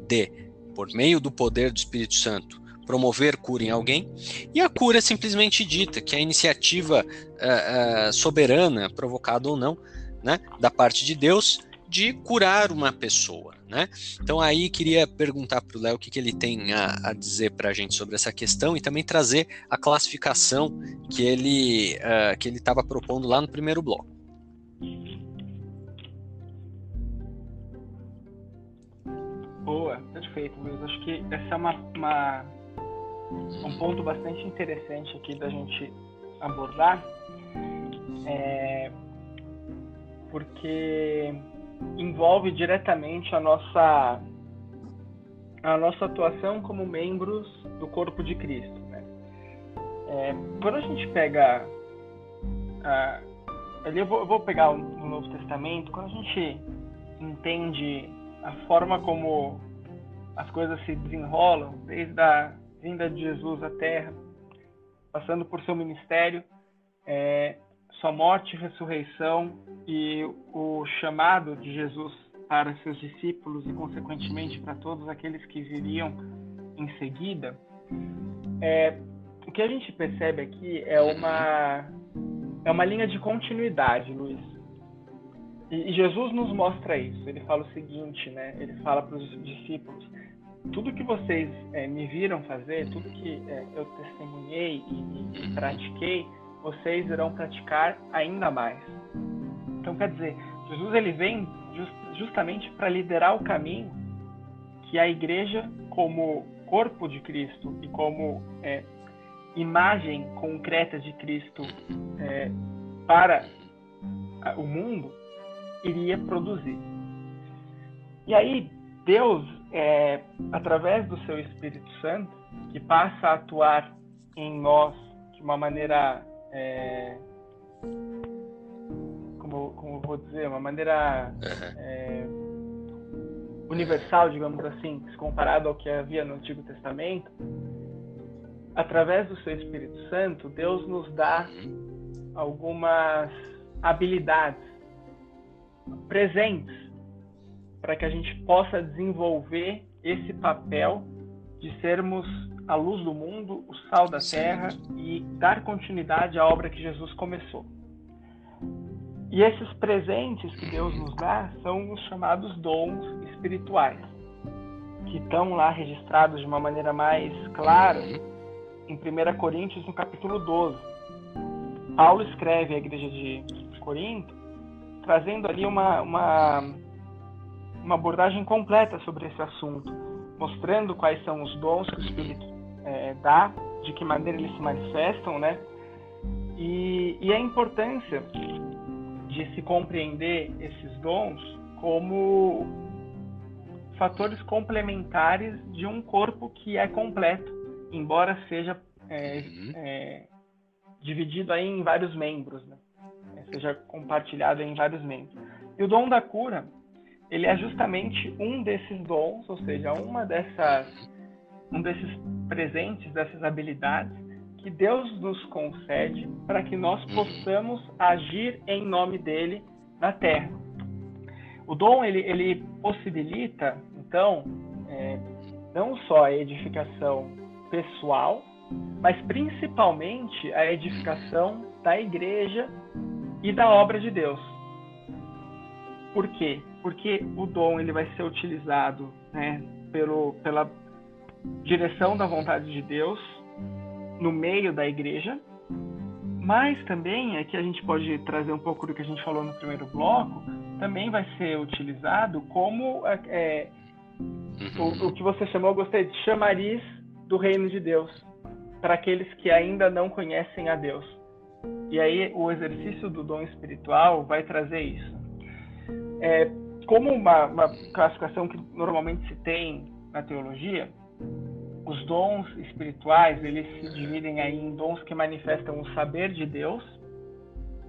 de, por meio do poder do Espírito Santo, promover cura em alguém, e a cura simplesmente dita, que é a iniciativa uh, uh, soberana, provocada ou não, né, da parte de Deus, de curar uma pessoa. Né? Então aí queria perguntar para o Léo o que, que, ele tem a, a dizer para a gente sobre essa questão e também trazer a classificação que ele uh, que ele estava propondo lá no primeiro bloco. Boa, perfeito, Luiz. Acho que essa é uma, uma um ponto bastante interessante aqui da gente abordar, é, porque envolve diretamente a nossa a nossa atuação como membros do corpo de Cristo. Né? É, quando a gente pega a, eu vou, eu vou pegar o Novo Testamento, quando a gente entende a forma como as coisas se desenrolam, desde a vinda de Jesus à Terra, passando por seu ministério, é, sua morte e ressurreição e o chamado de Jesus para seus discípulos e, consequentemente, para todos aqueles que viriam em seguida, é, o que a gente percebe aqui é uma, é uma linha de continuidade, Luiz. E, e Jesus nos mostra isso. Ele fala o seguinte, né? Ele fala para os discípulos: tudo que vocês é, me viram fazer, tudo que é, eu testemunhei e, e, pratiquei, vocês irão praticar ainda mais. Então, quer dizer, Jesus ele vem just, justamente para liderar o caminho que a igreja, como corpo de Cristo e como é, imagem concreta de Cristo é, para o mundo, iria produzir. E aí, Deus, é, através do seu Espírito Santo, que passa a atuar em nós de uma maneira. É, como, como vou dizer? Uma maneira. É, universal, digamos assim, comparado ao que havia no Antigo Testamento, através do seu Espírito Santo, Deus nos dá algumas habilidades presentes para que a gente possa desenvolver esse papel de sermos a luz do mundo, o sal da terra e dar continuidade à obra que Jesus começou. E esses presentes que Deus nos dá são os chamados dons espirituais, que estão lá registrados de uma maneira mais clara em 1 Coríntios, no capítulo 12. Paulo escreve à igreja de Corinto, trazendo ali uma, uma, uma abordagem completa sobre esse assunto, mostrando quais são os dons que o Espírito é, dá, de que maneira eles se manifestam, né? E, e a importância de se compreender esses dons como fatores complementares de um corpo que é completo, embora seja é, uhum. é, dividido aí em vários membros, né? É, seja compartilhado em vários membros. E o dom da cura, ele é justamente um desses dons, ou seja, uma dessas, um desses presentes, dessas habilidades que Deus nos concede para que nós uhum. possamos agir em nome dele na terra. O dom ele, ele possibilita, então, é, não só a edificação pessoal, mas principalmente a edificação da igreja e da obra de Deus. Por quê? Porque o dom ele vai ser utilizado né, pelo, pela direção da vontade de Deus no meio da igreja, mas também aqui a gente pode trazer um pouco do que a gente falou no primeiro bloco, também vai ser utilizado como é, é o, o, que você chamou, gostei de chamariz do reino de Deus para aqueles que ainda não conhecem a Deus. E aí o exercício do dom espiritual vai trazer isso. É, como uma, uma classificação que normalmente se tem na teologia, os dons espirituais, eles se dividem aí em dons que manifestam o saber de Deus,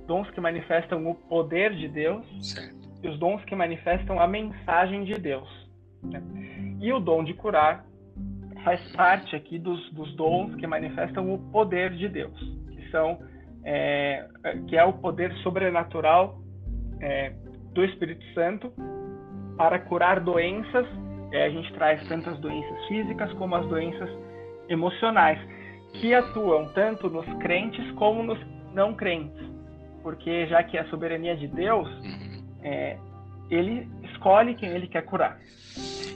dons que manifestam o poder de Deus certo. e os dons que manifestam a mensagem de Deus. Né? E o dom de curar faz parte aqui dos, dos dons que manifestam o poder de Deus, que são é, que é o poder sobrenatural é, do Espírito Santo para curar doenças é, a gente traz tanto as doenças físicas como as doenças emocionais, que atuam tanto nos crentes como nos não crentes. Porque já que é a soberania de Deus, é, ele escolhe quem ele quer curar.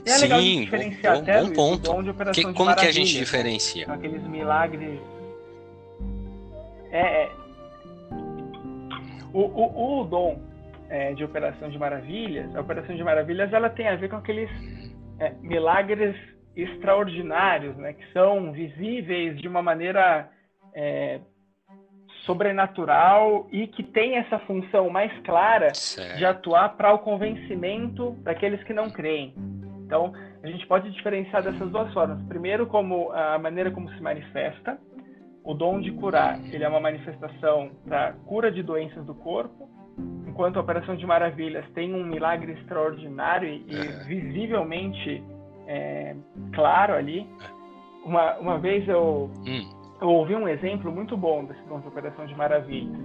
E é Sim, legal diferenciar bom, até bom ponto. que, Como que a gente diferencia? Aqueles milagres. É, é. O, o, o dom é, de operação de maravilhas, a operação de maravilhas, ela tem a ver com aqueles é, milagres extraordinários, né, que são visíveis de uma maneira é, sobrenatural e que tem essa função mais clara certo. de atuar para o convencimento daqueles que não creem. Então, a gente pode diferenciar dessas duas formas. Primeiro, como a maneira como se manifesta. O dom de curar, ele é uma manifestação para cura de doenças do corpo, enquanto a Operação de Maravilhas tem um milagre extraordinário e, é. visivelmente é, claro ali. Uma, uma vez eu, hum. eu ouvi um exemplo muito bom desse dom de Operação de Maravilhas,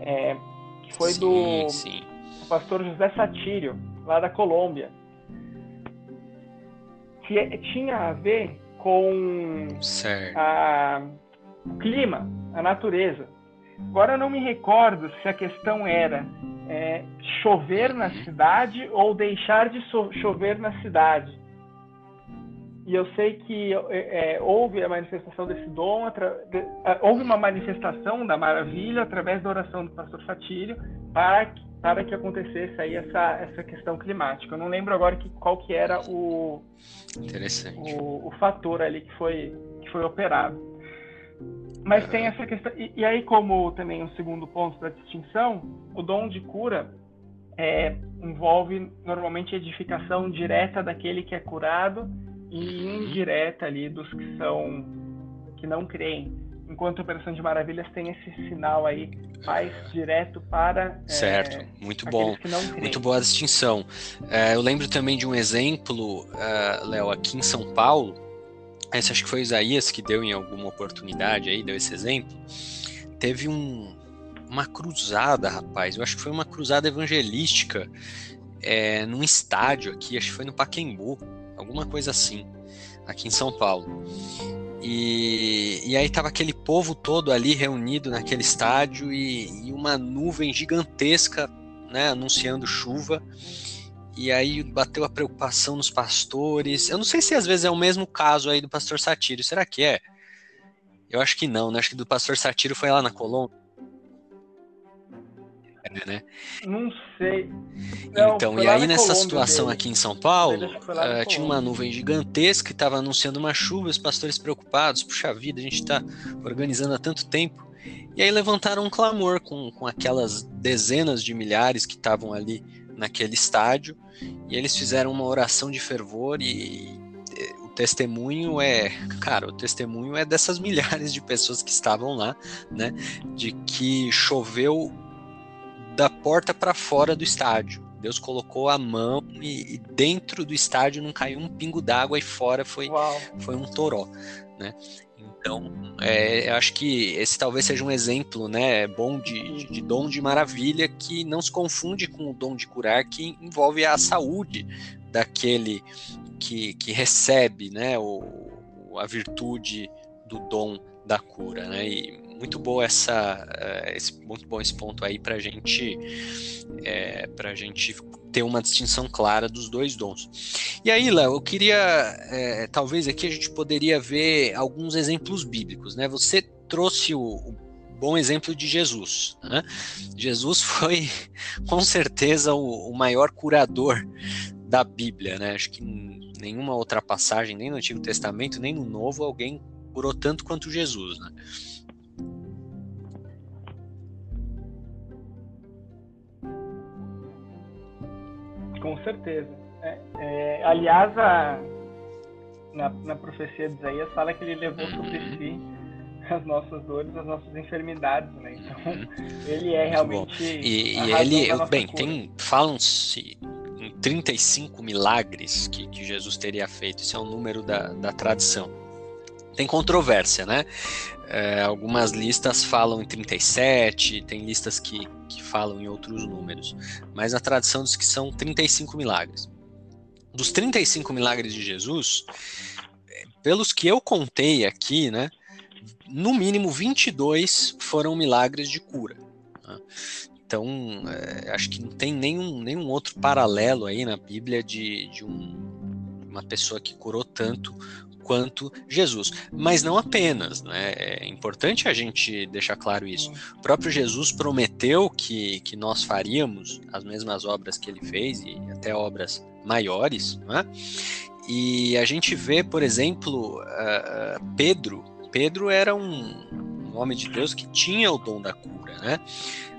é, que foi sim, do, sim. do pastor José Satírio, lá da Colômbia, que é, tinha a ver com a, o clima, a natureza. Agora eu não me recordo se a questão era é, chover na cidade ou deixar de chover na cidade. E eu sei que é, é, houve a manifestação desse dom, de, é, houve uma manifestação da maravilha através da oração do pastor Fatílio para, para que acontecesse aí essa, essa questão climática. Eu não lembro agora que, qual que era o, o, o fator ali que foi, que foi operado. Mas tem essa questão. E, e, aí, como também o um segundo ponto da distinção, o dom de cura é, envolve normalmente edificação direta daquele que é curado e indireta ali dos que são que não creem. Enquanto a Operação de Maravilhas tem esse sinal aí, paz direto para certo, é, muito bom, muito boa a distinção. É, eu lembro também de um exemplo, uh, Léo, aqui em São Paulo. Esse acho que foi Isaías que deu em alguma oportunidade aí, deu esse exemplo. Teve um, uma cruzada, rapaz. Eu acho que foi uma cruzada evangelística é, num estádio aqui, acho que foi no Paquembu, alguma coisa assim, aqui em São Paulo. E, e aí tava aquele povo todo ali reunido naquele estádio e, e uma nuvem gigantesca, né, anunciando chuva. E aí bateu a preocupação nos pastores. Eu não sei se às vezes é o mesmo caso aí do pastor Satiro. Será que é? Eu acho que não, né? Acho que do pastor Satiro foi lá na Colômbia né? Não sei. Não, então, e aí nessa situação dele. aqui em São Paulo, uh, tinha uma nuvem gigantesca que estava anunciando uma chuva, os pastores preocupados, puxa vida, a gente está organizando há tanto tempo. E aí levantaram um clamor com, com aquelas dezenas de milhares que estavam ali naquele estádio, e eles fizeram uma oração de fervor e o testemunho é, cara, o testemunho é dessas milhares de pessoas que estavam lá, né, de que choveu da porta para fora do estádio. Deus colocou a mão e, e, dentro do estádio não caiu um pingo d'água e fora foi, foi um toró, né? Então, é, eu acho que esse talvez seja um exemplo, né, bom de, de, de, dom de maravilha que não se confunde com o dom de curar, que envolve a saúde daquele que, que recebe, né, o, a virtude do dom da cura, né? E muito boa essa, uh, esse, muito bom esse ponto aí para gente, é, para gente ter uma distinção clara dos dois dons. E aí, Léo, eu queria, é, talvez aqui a gente poderia ver alguns exemplos bíblicos, né? Você trouxe o, o bom exemplo de Jesus. Né? Jesus foi, com certeza, o, o, maior curador da Bíblia. Né? Acho que nenhuma outra passagem, nem no Antigo Testamento, nem no Novo, alguém curou tanto quanto Jesus. Né? Com certeza. É, é, aliás, a, na, na profecia de Isaías fala que ele levou sobre uhum. si as nossas dores, as nossas enfermidades, né? Então, uhum. ele é realmente. E, e ele, bem, cura. tem falam-se em 35 milagres que, que Jesus teria feito. Isso é um número da, da tradição. Tem controvérsia, né? É, algumas listas falam em 37, tem listas que, que falam em outros números, mas a tradição diz que são 35 milagres. Dos 35 milagres de Jesus, pelos que eu contei aqui, né, no mínimo 22 foram milagres de cura. Né? Então, é, acho que não tem nenhum, nenhum outro paralelo aí na Bíblia de, de um, uma pessoa que curou tanto quanto Jesus. Mas não apenas, né? É importante a gente deixar claro isso. O próprio Jesus prometeu que, que nós faríamos as mesmas obras que ele fez e até obras maiores, né? E a gente vê, por exemplo, uh, Pedro. Pedro era um, um homem de Deus que tinha o dom da cura, né?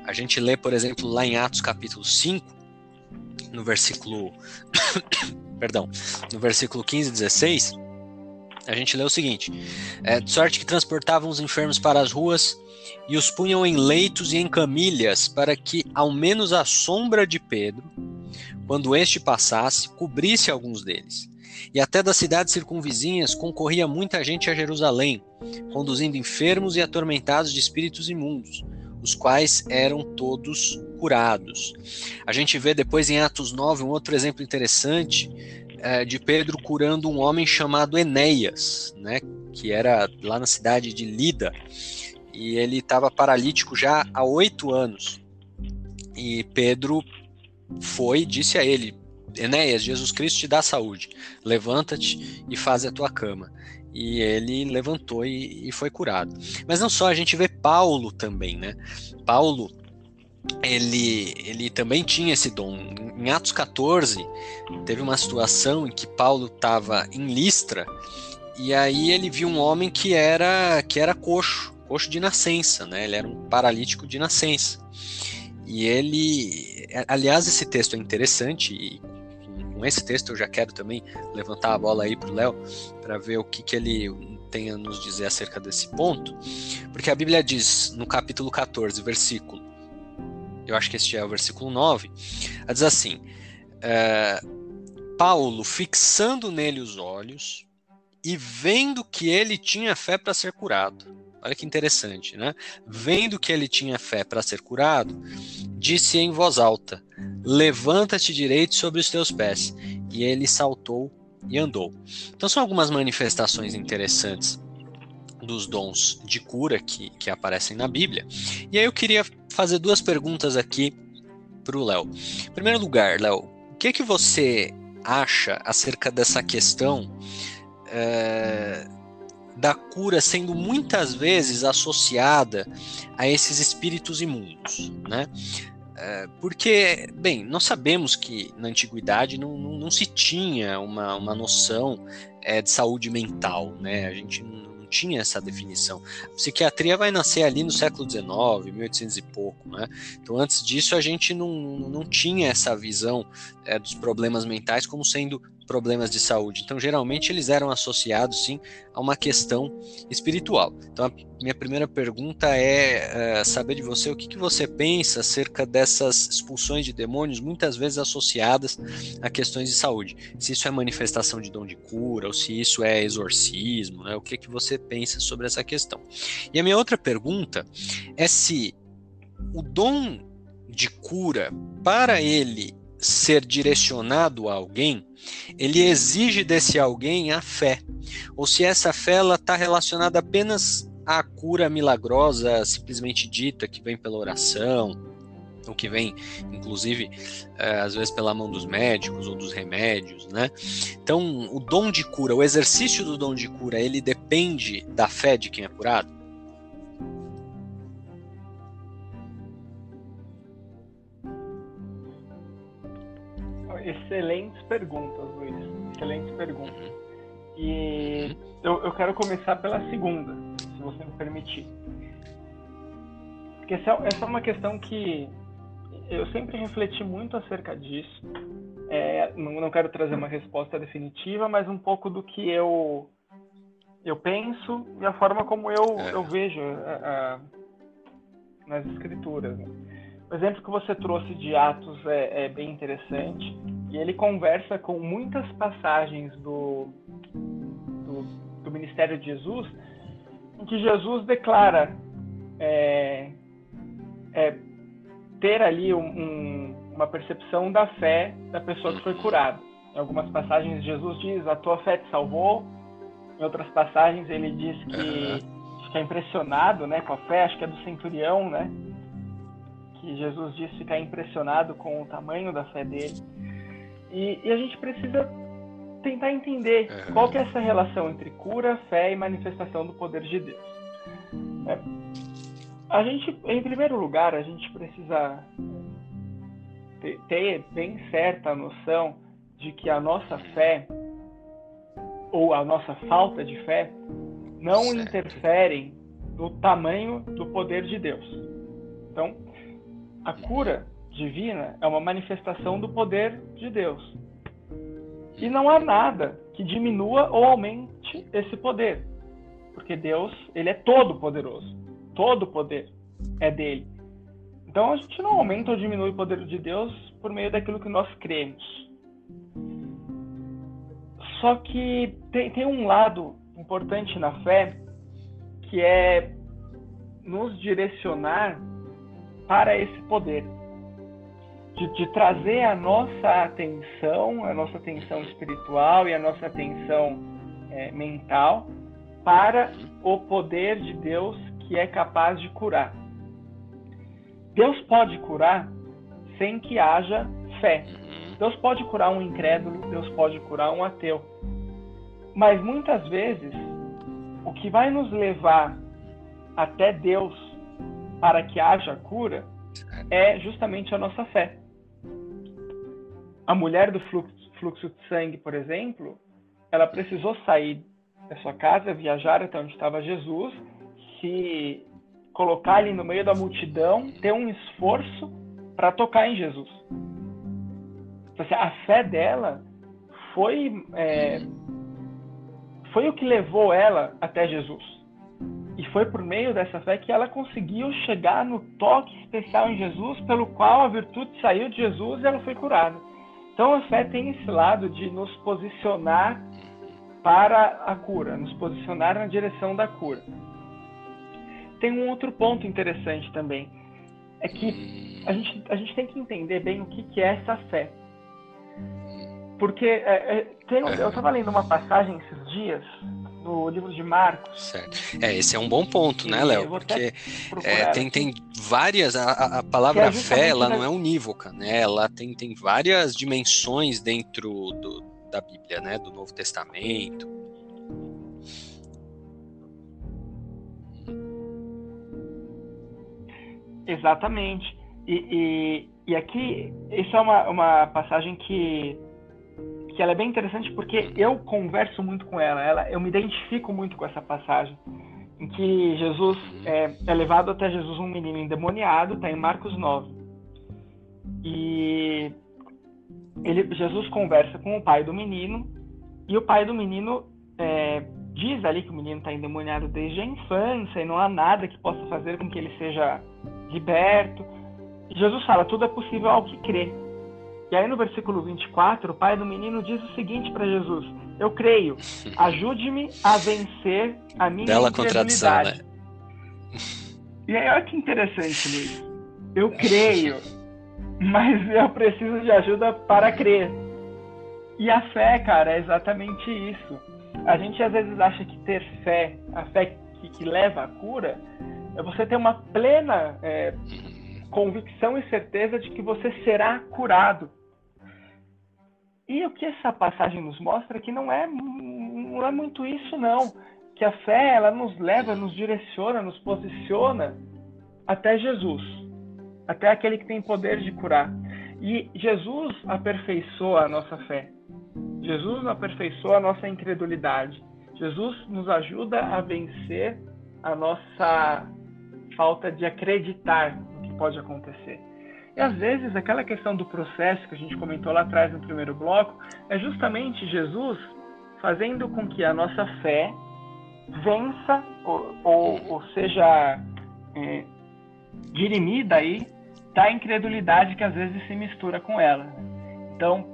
A gente lê, por exemplo, lá em Atos capítulo 5, no versículo perdão, no versículo 15 e 16, a gente lê o seguinte: é, de sorte que transportavam os enfermos para as ruas e os punham em leitos e em camilhas, para que, ao menos a sombra de Pedro, quando este passasse, cobrisse alguns deles. E até das cidades circunvizinhas concorria muita gente a Jerusalém, conduzindo enfermos e atormentados de espíritos imundos, os quais eram todos curados. A gente vê depois em Atos 9 um outro exemplo interessante é, de Pedro curando um homem chamado Enéas, né, que era lá na cidade de Lida, e ele estava paralítico já há oito anos. E Pedro foi e disse a ele: Enéas, Jesus Cristo te dá saúde, levanta-te e faz a tua cama. E ele levantou e, e foi curado. Mas não só, a gente vê Paulo também, né? Paulo ele, ele também tinha esse dom. Em Atos 14, teve uma situação em que Paulo estava em Listra e aí ele viu um homem que era que era coxo, coxo de nascença, né? Ele era um paralítico de nascença. E ele aliás, esse texto é interessante e com esse texto eu já quero também levantar a bola aí para o Léo para ver o que, que ele tem a nos dizer acerca desse ponto, porque a Bíblia diz no capítulo 14, versículo, eu acho que este é o versículo 9, ela diz assim: é, Paulo, fixando nele os olhos e vendo que ele tinha fé para ser curado. Olha que interessante, né? Vendo que ele tinha fé para ser curado, disse em voz alta: Levanta-te direito sobre os teus pés. E ele saltou e andou. Então são algumas manifestações interessantes dos dons de cura que, que aparecem na Bíblia. E aí eu queria fazer duas perguntas aqui para o Léo. Em primeiro lugar, Léo, o que, que você acha acerca dessa questão é, da cura sendo muitas vezes associada a esses espíritos imundos, né? É, porque, bem, nós sabemos que na antiguidade não, não, não se tinha uma, uma noção é, de saúde mental, né? A gente não tinha essa definição. A psiquiatria vai nascer ali no século XIX, 1800 e pouco, né? Então, antes disso, a gente não, não tinha essa visão é, dos problemas mentais como sendo problemas de saúde. Então, geralmente, eles eram associados, sim, a uma questão espiritual. Então, a minha primeira pergunta é, é saber de você o que, que você pensa acerca dessas expulsões de demônios, muitas vezes associadas a questões de saúde. Se isso é manifestação de dom de cura, ou se isso é exorcismo, né? o que, que você pensa sobre essa questão. E a minha outra pergunta é se o dom de cura, para ele ser direcionado a alguém, ele exige desse alguém a fé. Ou se essa fé está relacionada apenas à cura milagrosa, simplesmente dita, que vem pela oração, ou que vem, inclusive, é, às vezes pela mão dos médicos ou dos remédios, né? Então, o dom de cura, o exercício do dom de cura, ele depende da fé de quem é curado? Excelentes perguntas, Luiz. Excelentes perguntas. E eu, eu quero começar pela segunda, se você me permitir. Porque essa, essa é uma questão que eu sempre refleti muito acerca disso. É, não, não quero trazer uma resposta definitiva, mas um pouco do que eu eu penso e a forma como eu, é. eu vejo a, a, nas escrituras. Né? O exemplo que você trouxe de Atos é, é, bem interessante e ele conversa com muitas passagens do, do, do ministério de Jesus em que Jesus declara é, é, ter ali um, um, uma percepção da fé da pessoa que foi curada. Em algumas passagens Jesus diz a tua fé te salvou. Em outras passagens ele diz que fica impressionado, né, com a fé. Acho que é do centurião, né? Que Jesus disse ficar impressionado com o tamanho da fé dele. E, e a gente precisa tentar entender é. qual que é essa relação entre cura, fé e manifestação do poder de Deus. É, a gente, em primeiro lugar, a gente precisa ter, ter bem certa a noção de que a nossa fé ou a nossa falta de fé não certo. interferem no tamanho do poder de Deus. Então, a cura divina é uma manifestação do poder de Deus. E não há nada que diminua ou aumente esse poder, porque Deus, ele é todo poderoso. Todo poder é dele. Então a gente não aumenta ou diminui o poder de Deus por meio daquilo que nós cremos. Só que tem, tem um lado importante na fé que é nos direcionar para esse poder. De, de, trazer a nossa atenção, a nossa atenção espiritual e a nossa atenção é, mental para o poder de Deus que é capaz de curar. Deus pode curar sem que haja fé. Deus pode curar um incrédulo, Deus pode curar um ateu. Mas muitas vezes, o que vai nos levar até Deus para que haja cura é justamente a nossa fé. A mulher do fluxo, fluxo de sangue, por exemplo, ela precisou sair da sua casa, viajar até onde estava Jesus, se colocar ali no meio da multidão, ter um esforço para tocar em Jesus. Então, assim, a fé dela foi é, foi o que levou ela até Jesus. E foi por meio dessa fé que ela conseguiu chegar no toque especial em Jesus, pelo qual a virtude saiu de Jesus e ela foi curada. Então a fé tem esse lado de nos posicionar para a cura, nos posicionar na direção da cura. Tem um outro ponto interessante também, é que a gente, a gente tem que entender bem o que, que é essa fé. Porque é, é, tem, eu estava lendo uma passagem esses dias no livro de Marcos. Certo. É, esse é um bom ponto, né, Léo? Porque é, tem, tem várias. A, a palavra é fé, ela não é unívoca, né? Ela tem, tem várias dimensões dentro do, da Bíblia, né? Do Novo Testamento. Exatamente. E, e, e aqui, isso é uma, uma passagem que que ela é bem interessante porque eu converso muito com ela, ela eu me identifico muito com essa passagem em que Jesus é, é levado até Jesus um menino endemoniado, está em Marcos 9. E ele, Jesus conversa com o pai do menino e o pai do menino é, diz ali que o menino está endemoniado desde a infância e não há nada que possa fazer com que ele seja liberto. Jesus fala: tudo é possível ao que crê. E aí no versículo 24, o pai do menino diz o seguinte para Jesus: Eu creio, ajude-me a vencer a minha Bela incredulidade. Né? E aí olha que interessante, Luiz. Eu creio, mas eu preciso de ajuda para crer. E a fé, cara, é exatamente isso. A gente às vezes acha que ter fé, a fé que, que leva à cura, é você ter uma plena é, convicção e certeza de que você será curado. E o que essa passagem nos mostra é que não é, não é muito isso, não. Que a fé, ela nos leva, nos direciona, nos posiciona até Jesus, até aquele que tem poder de curar. E Jesus aperfeiçoa a nossa fé. Jesus aperfeiçoa a nossa incredulidade. Jesus nos ajuda a vencer a nossa falta de acreditar no que pode acontecer. E às vezes aquela questão do processo que a gente comentou lá atrás no primeiro bloco é justamente Jesus fazendo com que a nossa fé vença ou, ou, ou seja é, dirimida aí da incredulidade que às vezes se mistura com ela. Então,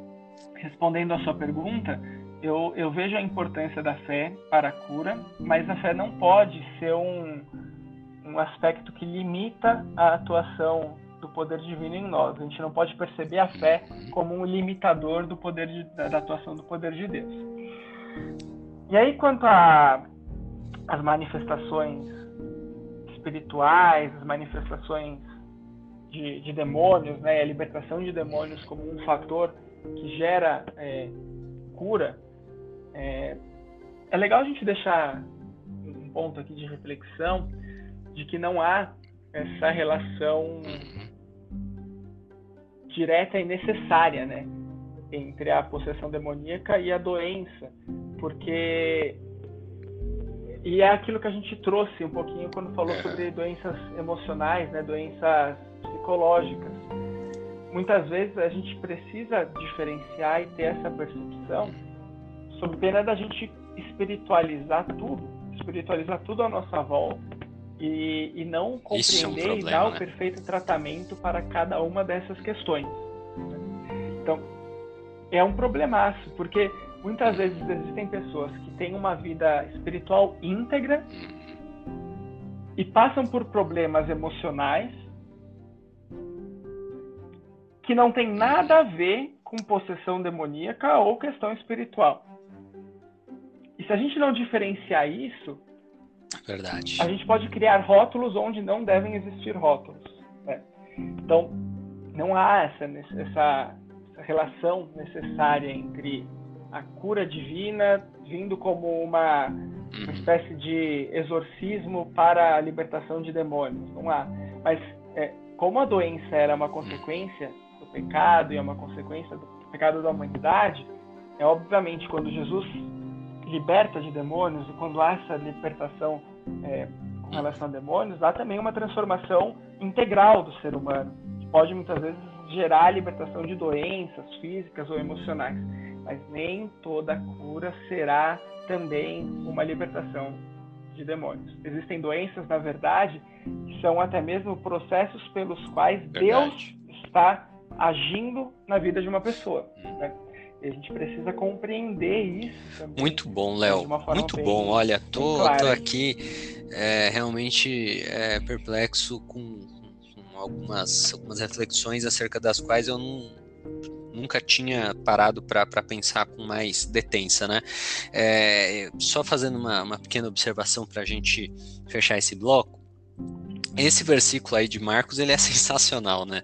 respondendo à sua pergunta, eu, eu vejo a importância da fé para a cura, mas a fé não pode ser um, um aspecto que limita a atuação do poder divino em nós. A gente não pode perceber a fé como um limitador do poder de, da, atuação do poder de Deus. E aí, quanto às manifestações espirituais, as manifestações de, de, demônios, né, a libertação de demônios como um fator que gera é, cura, é, é legal a gente deixar um ponto aqui de reflexão de que não há essa relação direta e necessária, né, entre a possessão demoníaca e a doença, porque e é aquilo que a gente trouxe um pouquinho quando falou é. sobre doenças emocionais, né, doenças psicológicas. Muitas vezes a gente precisa diferenciar e ter essa percepção sob pena da gente espiritualizar tudo, espiritualizar tudo à nossa volta e, e não compreender é um problema, e dar o né? perfeito tratamento para cada uma dessas questões. Então, é um problemaço, porque muitas vezes existem pessoas que têm uma vida espiritual íntegra e passam por problemas emocionais que não tem nada a ver com possessão demoníaca ou questão espiritual. E se a gente não diferenciar isso, Verdade. A gente pode criar rótulos onde não devem existir rótulos. Né? Então, não há essa, essa, essa relação necessária entre a cura divina vindo como uma, uma uhum. espécie de exorcismo para a libertação de demônios. Não há. Mas é, como a doença era uma consequência do pecado e é uma consequência do pecado da humanidade, é obviamente quando Jesus liberta de demônios e quando há essa libertação é, com relação a demônios, há também uma transformação integral do ser humano, de pode muitas vezes gerar a libertação de doenças físicas ou emocionais, mas nem toda cura será também uma libertação de demônios. Existem doenças, na verdade, que são até mesmo processos pelos quais verdade. Deus está agindo na vida de uma pessoa. Né? E a gente precisa compreender isso também. Muito bom, Léo. Muito bom. Olha, tô, tô aqui é, realmente é, perplexo com, com, algumas, algumas reflexões acerca das quais eu não, nunca tinha parado para pensar com mais detença, né? É, só fazendo uma, uma pequena observação para a gente fechar esse bloco. Esse versículo aí de Marcos, ele é sensacional, né?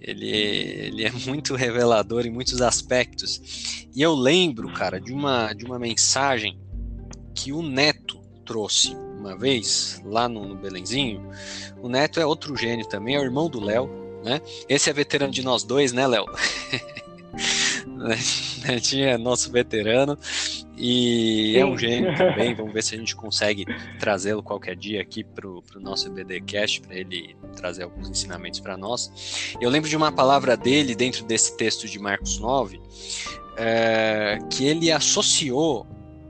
Ele, ele é muito revelador em muitos aspectos. E eu lembro, cara, de uma, de uma mensagem que o Neto trouxe uma vez lá no, no Belenzinho. O Neto é outro gênio também, é o irmão do Léo, né? Esse é veterano de nós dois, né, Léo? Netinho é nosso veterano. E é um gênio também. Vamos ver se a gente consegue trazê-lo qualquer dia aqui para o nosso EBDcast, para ele trazer alguns ensinamentos para nós. Eu lembro de uma palavra dele dentro desse texto de Marcos 9, é, que ele associou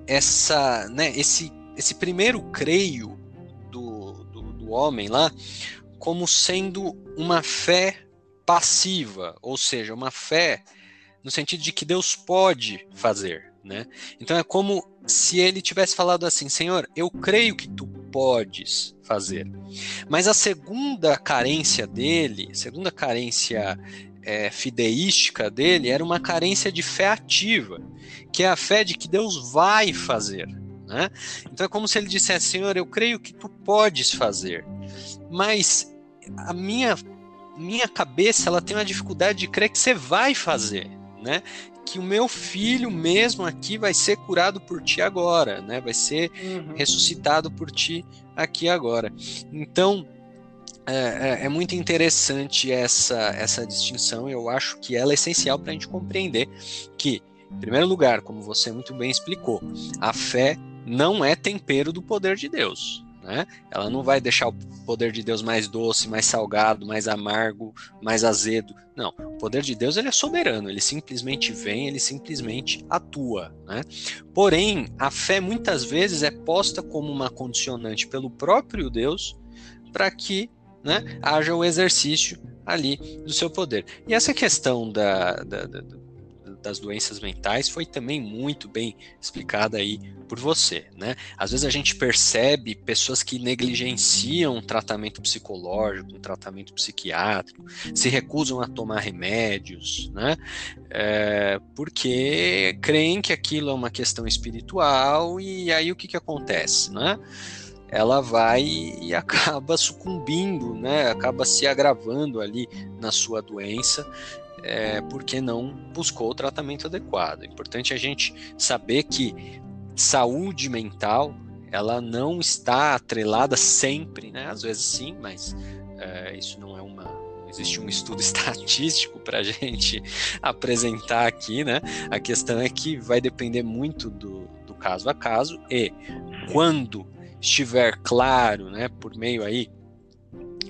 essa, né, esse, esse primeiro creio do, do, do homem lá como sendo uma fé passiva, ou seja, uma fé no sentido de que Deus pode fazer. Né? Então é como se ele tivesse falado assim: Senhor, eu creio que tu podes fazer. Mas a segunda carência dele, segunda carência é, fideística dele, era uma carência de fé ativa, que é a fé de que Deus vai fazer. Né? Então é como se ele dissesse: Senhor, eu creio que tu podes fazer, mas a minha minha cabeça ela tem uma dificuldade de crer que você vai fazer, né? Que o meu filho mesmo aqui vai ser curado por ti agora, né? Vai ser uhum. ressuscitado por ti aqui agora. Então é, é, é, muito interessante essa, essa distinção. Eu acho que ela é essencial para a gente compreender que, em primeiro lugar, como você muito bem explicou, a fé não é tempero do poder de Deus. Né? Ela não vai deixar o poder de Deus mais doce, mais salgado, mais amargo, mais azedo. Não, o poder de Deus ele é soberano, ele simplesmente vem, ele simplesmente atua. Né? Porém, a fé muitas vezes é posta como uma condicionante pelo próprio Deus para que né, haja o exercício ali do seu poder. E essa questão da, da, da das doenças mentais foi também muito bem explicada aí por você, né? Às vezes a gente percebe pessoas que negligenciam um tratamento psicológico, um tratamento psiquiátrico, se recusam a tomar remédios, né? É, porque creem que aquilo é uma questão espiritual e aí o que que acontece, né? ela vai e acaba sucumbindo, né? Acaba se agravando ali na sua doença é, porque não buscou o tratamento adequado. É importante a gente saber que saúde mental ela não está atrelada sempre, né? Às vezes sim, mas é, isso não é uma não existe um estudo estatístico para a gente apresentar aqui, né? A questão é que vai depender muito do, do caso a caso e quando estiver claro, né, por meio aí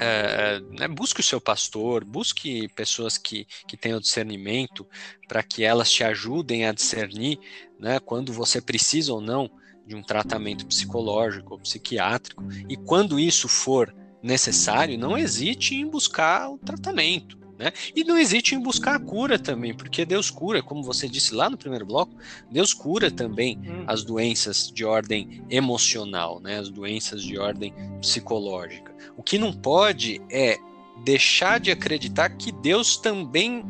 é, né, busque o seu pastor, busque pessoas que, que tenham discernimento para que elas te ajudem a discernir né, quando você precisa ou não de um tratamento psicológico ou psiquiátrico. E quando isso for necessário, não hesite em buscar o tratamento. Né? E não hesite em buscar a cura também, porque Deus cura, como você disse lá no primeiro bloco, Deus cura também hum. as doenças de ordem emocional, né? as doenças de ordem psicológica. O que não pode é deixar de acreditar que Deus também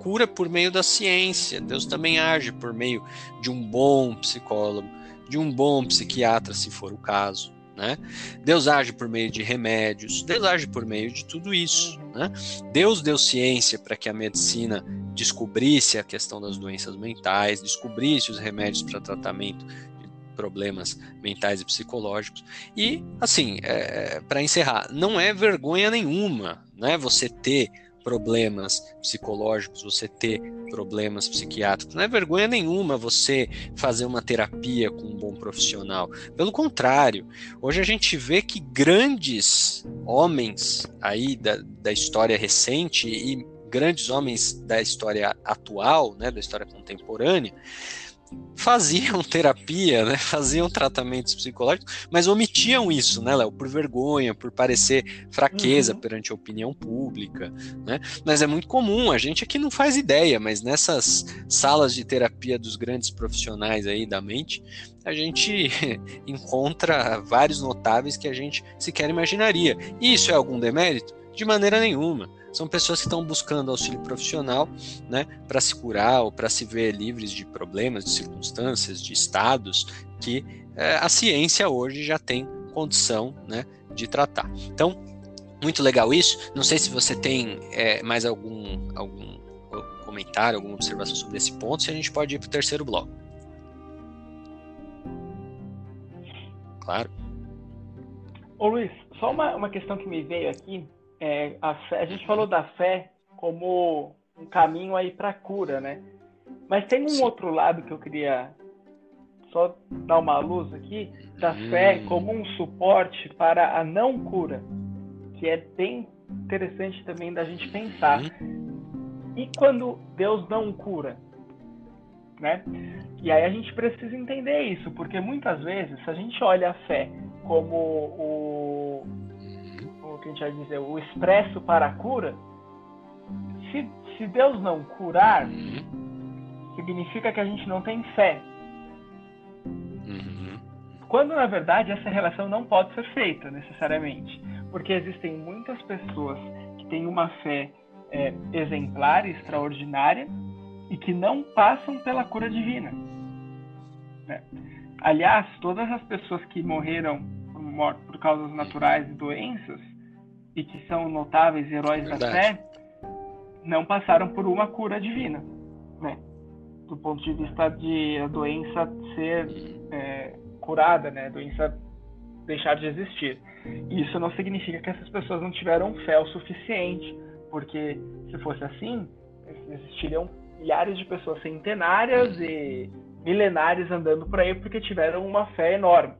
cura por meio da ciência, Deus também age por meio de um bom psicólogo, de um bom psiquiatra, se for o caso. Né? Deus age por meio de remédios, Deus age por meio de tudo isso. Né? Deus deu ciência para que a medicina descobrisse a questão das doenças mentais, descobrisse os remédios para tratamento de problemas mentais e psicológicos. E, assim, é, para encerrar, não é vergonha nenhuma né, você ter problemas psicológicos, você ter problemas psiquiátricos. Não é vergonha nenhuma você fazer uma terapia com um bom profissional. Pelo contrário, hoje a gente vê que grandes homens aí da, da história recente e grandes homens da história atual, né, da história contemporânea, faziam terapia, né, faziam tratamentos psicológicos, mas omitiam isso, né, Léo, por vergonha, por parecer fraqueza uhum. perante a opinião pública, né? Mas é muito comum, a gente aqui não faz ideia, mas nessas salas de terapia dos grandes profissionais aí da mente, a gente encontra vários notáveis que a gente sequer imaginaria. E isso é algum demérito? De maneira nenhuma são pessoas que estão buscando auxílio profissional, né, para se curar ou para se ver livres de problemas, de circunstâncias, de estados que é, a ciência hoje já tem condição, né, de tratar. Então, muito legal isso. Não sei se você tem é, mais algum, algum comentário, alguma observação sobre esse ponto, se a gente pode ir para o terceiro bloco. Claro. Ô Luiz, só uma, uma questão que me veio aqui é, a, fé, a, gente falou da fé como um caminho aí para cura, né? Mas tem um Sim. outro lado que eu queria só dar uma luz aqui da hum. fé como um suporte para a não cura, que é bem interessante também da gente pensar. Hum. E quando Deus não cura, né? E aí a gente precisa entender isso, porque muitas vezes se a gente olha a fé como o que a gente vai dizer, o expresso para a cura, se, se Deus não curar, uhum. significa que a gente não tem fé. Uhum. Quando, na verdade, essa relação não pode ser feita necessariamente. Porque existem muitas pessoas que têm uma fé é, exemplar extraordinária e que não passam pela cura divina. Né? Aliás, todas as pessoas que morreram por, por causas naturais e doenças e que são notáveis heróis Verdade. da fé, não passaram por uma cura divina, né? Do ponto de vista de a doença ser é, curada, né? A doença deixar de existir. Isso não significa que essas pessoas não tiveram fé o suficiente, porque se fosse assim, existiriam milhares de pessoas centenárias e milenares andando por aí porque tiveram uma fé enorme.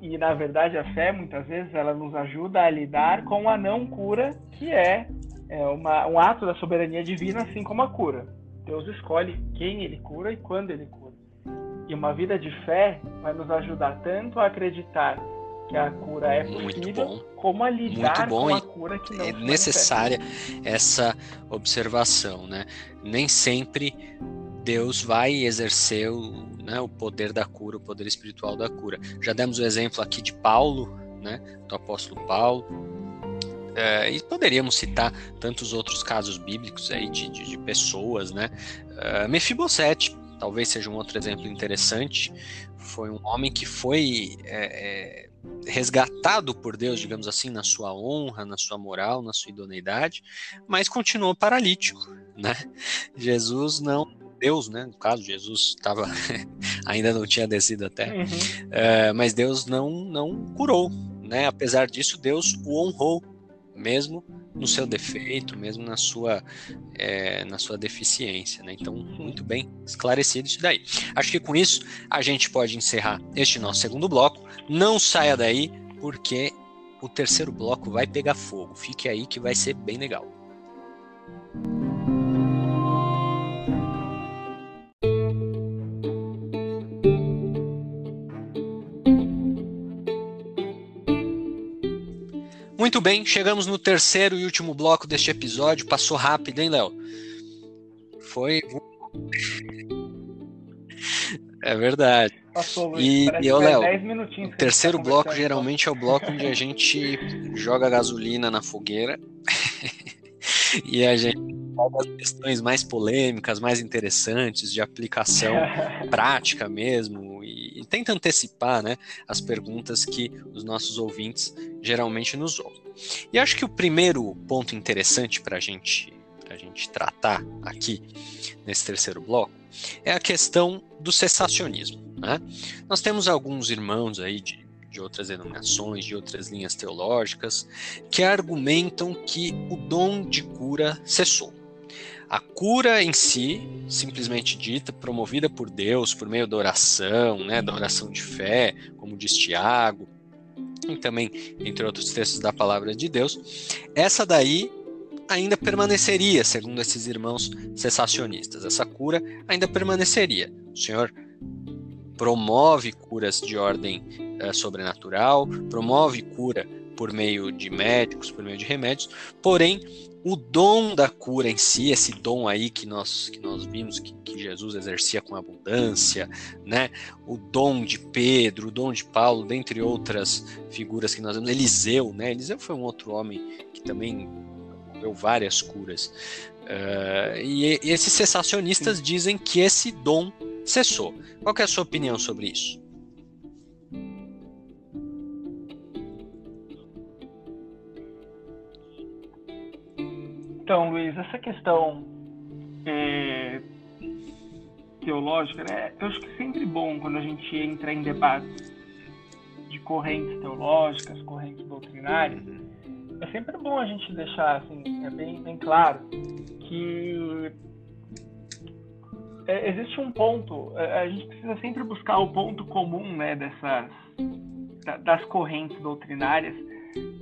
E na verdade a fé muitas vezes ela nos ajuda a lidar com a não cura, que é, é uma, um ato da soberania divina, assim como a cura. Deus escolhe quem ele cura e quando ele cura. E uma vida de fé vai nos ajudar tanto a acreditar que a cura é possível, como a lidar com a cura que não é necessária essa observação, né? Nem sempre Deus vai exercer o, né, o poder da cura, o poder espiritual da cura. Já demos o exemplo aqui de Paulo, né, do apóstolo Paulo, é, e poderíamos citar tantos outros casos bíblicos aí de, de, de pessoas, né? Uh, Mefibosete, talvez seja um outro exemplo interessante. Foi um homem que foi é, é, resgatado por Deus, digamos assim, na sua honra, na sua moral, na sua idoneidade, mas continuou paralítico, né? Jesus não Deus, né? No caso, Jesus estava ainda não tinha descido até, uhum. é, mas Deus não não curou, né? Apesar disso, Deus o honrou, mesmo no seu defeito, mesmo na sua é, na sua deficiência, né? Então, muito bem esclarecido isso daí. Acho que com isso a gente pode encerrar este nosso segundo bloco. Não saia daí, porque o terceiro bloco vai pegar fogo. Fique aí que vai ser bem legal. Muito bem, chegamos no terceiro e último bloco deste episódio. Passou rápido, hein, Léo? Foi. É verdade. Passou, e, e Léo, o terceiro tá bloco geralmente é o bloco onde a gente joga gasolina na fogueira e a gente fala das questões mais polêmicas, mais interessantes, de aplicação prática mesmo, e, e tenta antecipar né, as perguntas que os nossos ouvintes geralmente nos ouvem. E acho que o primeiro ponto interessante para gente, a gente tratar aqui nesse terceiro bloco é a questão do cessacionismo. Né? Nós temos alguns irmãos aí de, de outras denominações, de outras linhas teológicas, que argumentam que o dom de cura cessou. A cura em si, simplesmente dita, promovida por Deus por meio da oração, né, da oração de fé, como diz Tiago, também entre outros textos da palavra de Deus, essa daí ainda permaneceria, segundo esses irmãos cessacionistas. Essa cura ainda permaneceria. O Senhor promove curas de ordem uh, sobrenatural, promove cura por meio de médicos, por meio de remédios, porém o dom da cura em si, esse dom aí que nós, que nós vimos que, que, Jesus exercia com abundância, né? o dom de Pedro, o dom de Paulo, dentre outras figuras que nós vemos, Eliseu, né? Eliseu foi um outro homem que também promoveu várias curas. Uh, e, e, esses cessacionistas dizem que esse dom cessou. Qual é a sua opinião sobre isso? Então, Luiz, essa questão é, teológica, né? Eu acho que é sempre bom quando a gente entra em debates de correntes teológicas, correntes doutrinárias. É sempre bom a gente deixar assim, é bem, bem claro que é, existe um ponto, é, a gente precisa sempre buscar o ponto comum, né, dessas das correntes doutrinárias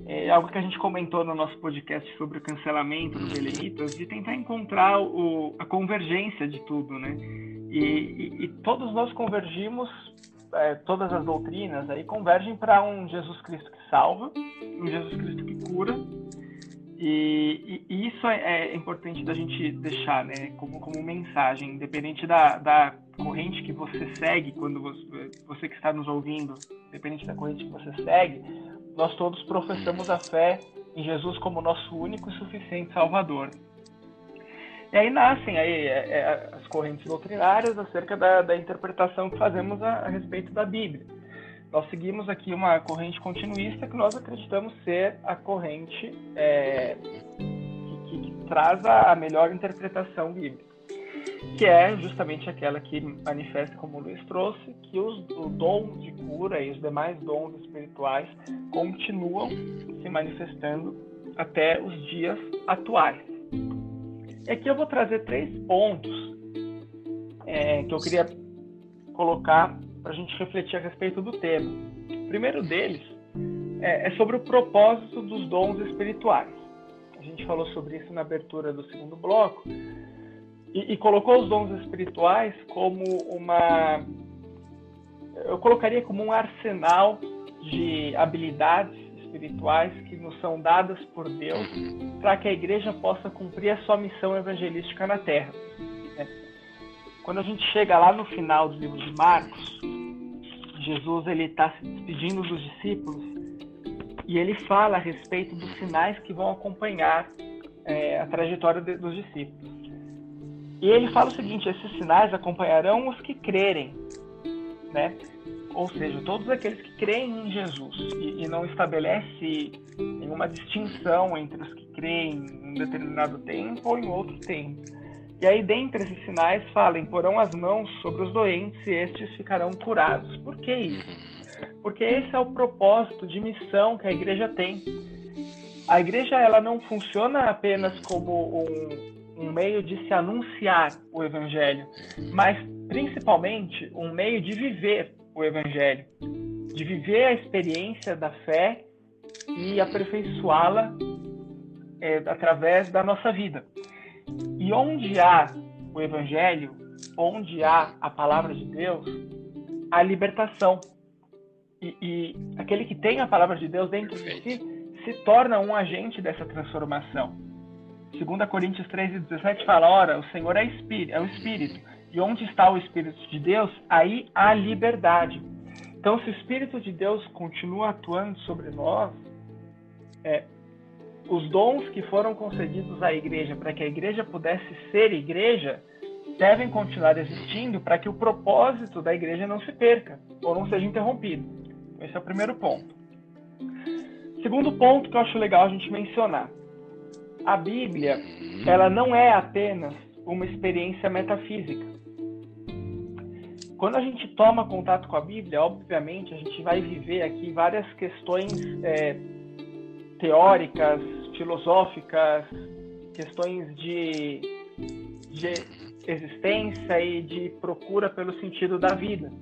é algo que a gente comentou no nosso podcast sobre o cancelamento do Belenitas, de tentar encontrar o, a convergência de tudo, né? E, e, e todos nós convergimos, é, todas as doutrinas aí convergem para um Jesus Cristo que salva, um Jesus Cristo que cura, e, e, isso é, é, importante da gente deixar, né, como, como mensagem, independente da, da corrente que você segue, quando você, você que está nos ouvindo, independente da corrente que você segue, nós todos professamos a fé em Jesus como nosso único e suficiente Salvador. E aí nascem aí, é, é, as correntes doutrinárias acerca da, da interpretação que fazemos a, a, respeito da Bíblia. Nós seguimos aqui uma corrente continuista que nós acreditamos ser a corrente é, que, que, que, traz a, a melhor interpretação bíblica que é justamente aquela que manifesta, como o Luiz trouxe, que os, o dom de cura e os demais dons espirituais continuam se manifestando até os dias atuais. E aqui eu vou trazer três pontos é, que eu queria colocar para a gente refletir a respeito do tema. O primeiro deles é, é sobre o propósito dos dons espirituais. A gente falou sobre isso na abertura do segundo bloco, e, e colocou os dons espirituais como uma. Eu colocaria como um arsenal de habilidades espirituais que nos são dadas por Deus para que a igreja possa cumprir a sua missão evangelística na terra. Né? Quando a gente chega lá no final do livro de Marcos, Jesus ele está se despedindo dos discípulos e ele fala a respeito dos sinais que vão acompanhar é, a trajetória de, dos discípulos. E ele fala o seguinte: esses sinais acompanharão os que crerem, né? Ou seja, todos aqueles que creem em Jesus e, e não estabelece nenhuma distinção entre os que creem em um determinado tempo ou em outro tempo. E aí, dentre esses sinais, fala: porão as mãos sobre os doentes e estes ficarão curados. Por que isso? Porque esse é o propósito de missão que a igreja tem. A igreja ela não funciona apenas como um, um meio de se anunciar o evangelho, mas principalmente um meio de viver o evangelho, de viver a experiência da fé e aperfeiçoá-la é, através da nossa vida. E onde há o evangelho, onde há a palavra de Deus, há libertação. E, e aquele que tem a palavra de Deus dentro de si se torna um agente dessa transformação. 2 Coríntios 3,17 fala: Ora, o Senhor é, espírito, é o Espírito, e onde está o Espírito de Deus, aí há liberdade. Então, se o Espírito de Deus continua atuando sobre nós, é, os dons que foram concedidos à igreja para que a igreja pudesse ser igreja devem continuar existindo para que o propósito da igreja não se perca ou não seja interrompido. Esse é o primeiro ponto. Segundo ponto que eu acho legal a gente mencionar a Bíblia, ela não é apenas uma experiência metafísica. quando a gente toma contato com a Bíblia, obviamente a gente vai viver aqui várias questões é, teóricas, filosóficas, questões de, de existência e de procura pelo sentido da vida.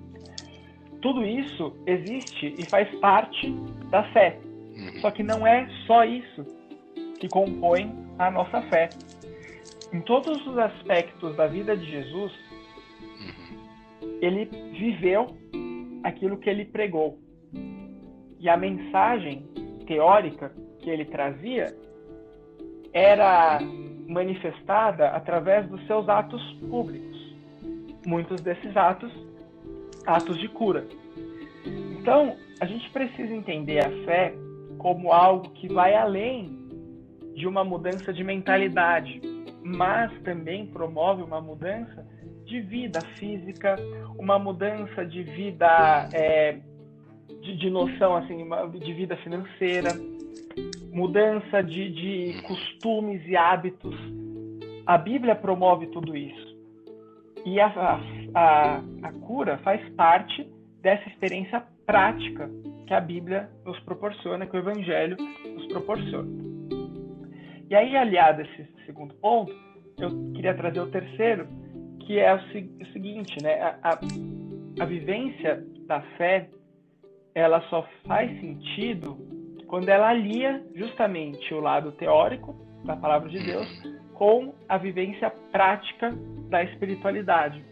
Tudo isso existe e faz parte da fé. Só que não é só isso que compõe a nossa fé. Em todos os aspectos da vida de Jesus, ele viveu aquilo que ele pregou. E a mensagem teórica que ele trazia era manifestada através dos seus atos públicos. Muitos desses atos, atos de cura. Então, a gente precisa entender a fé como algo que vai além de uma mudança de mentalidade, mas também promove uma mudança de vida física, uma mudança de vida, é, de, de, noção, assim, de vida financeira, mudança de, de costumes e hábitos. A Bíblia promove tudo isso. E a, a, a cura faz parte dessa experiência prática que a Bíblia nos proporciona, que o Evangelho nos proporciona. E aí, aliado a esse segundo ponto, eu queria trazer o terceiro, que é o, o seguinte, né? A, a, a vivência da fé, ela só faz sentido quando ela alia justamente o lado teórico da palavra de Deus com a vivência prática da espiritualidade,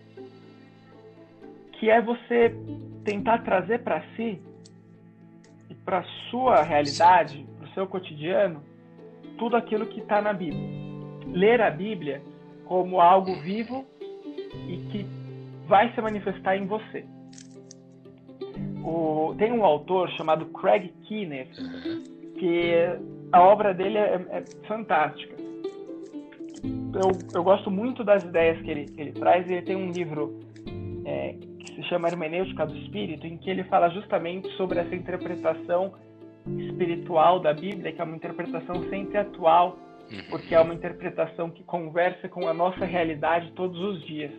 que é você tentar trazer para si e para sua realidade, para o seu cotidiano, tudo aquilo que está na Bíblia. Ler a Bíblia como algo vivo e que vai se manifestar em você. O, tem um autor chamado Craig Keener que a obra dele é, é fantástica. Eu, eu, gosto muito das ideias que ele, que ele traz. Ele tem um livro é, que se chama Hermenêutica do Espírito, em que ele fala justamente sobre essa interpretação espiritual da Bíblia, que é uma interpretação sempre atual Uhum. porque é uma interpretação que conversa com a nossa realidade todos os dias.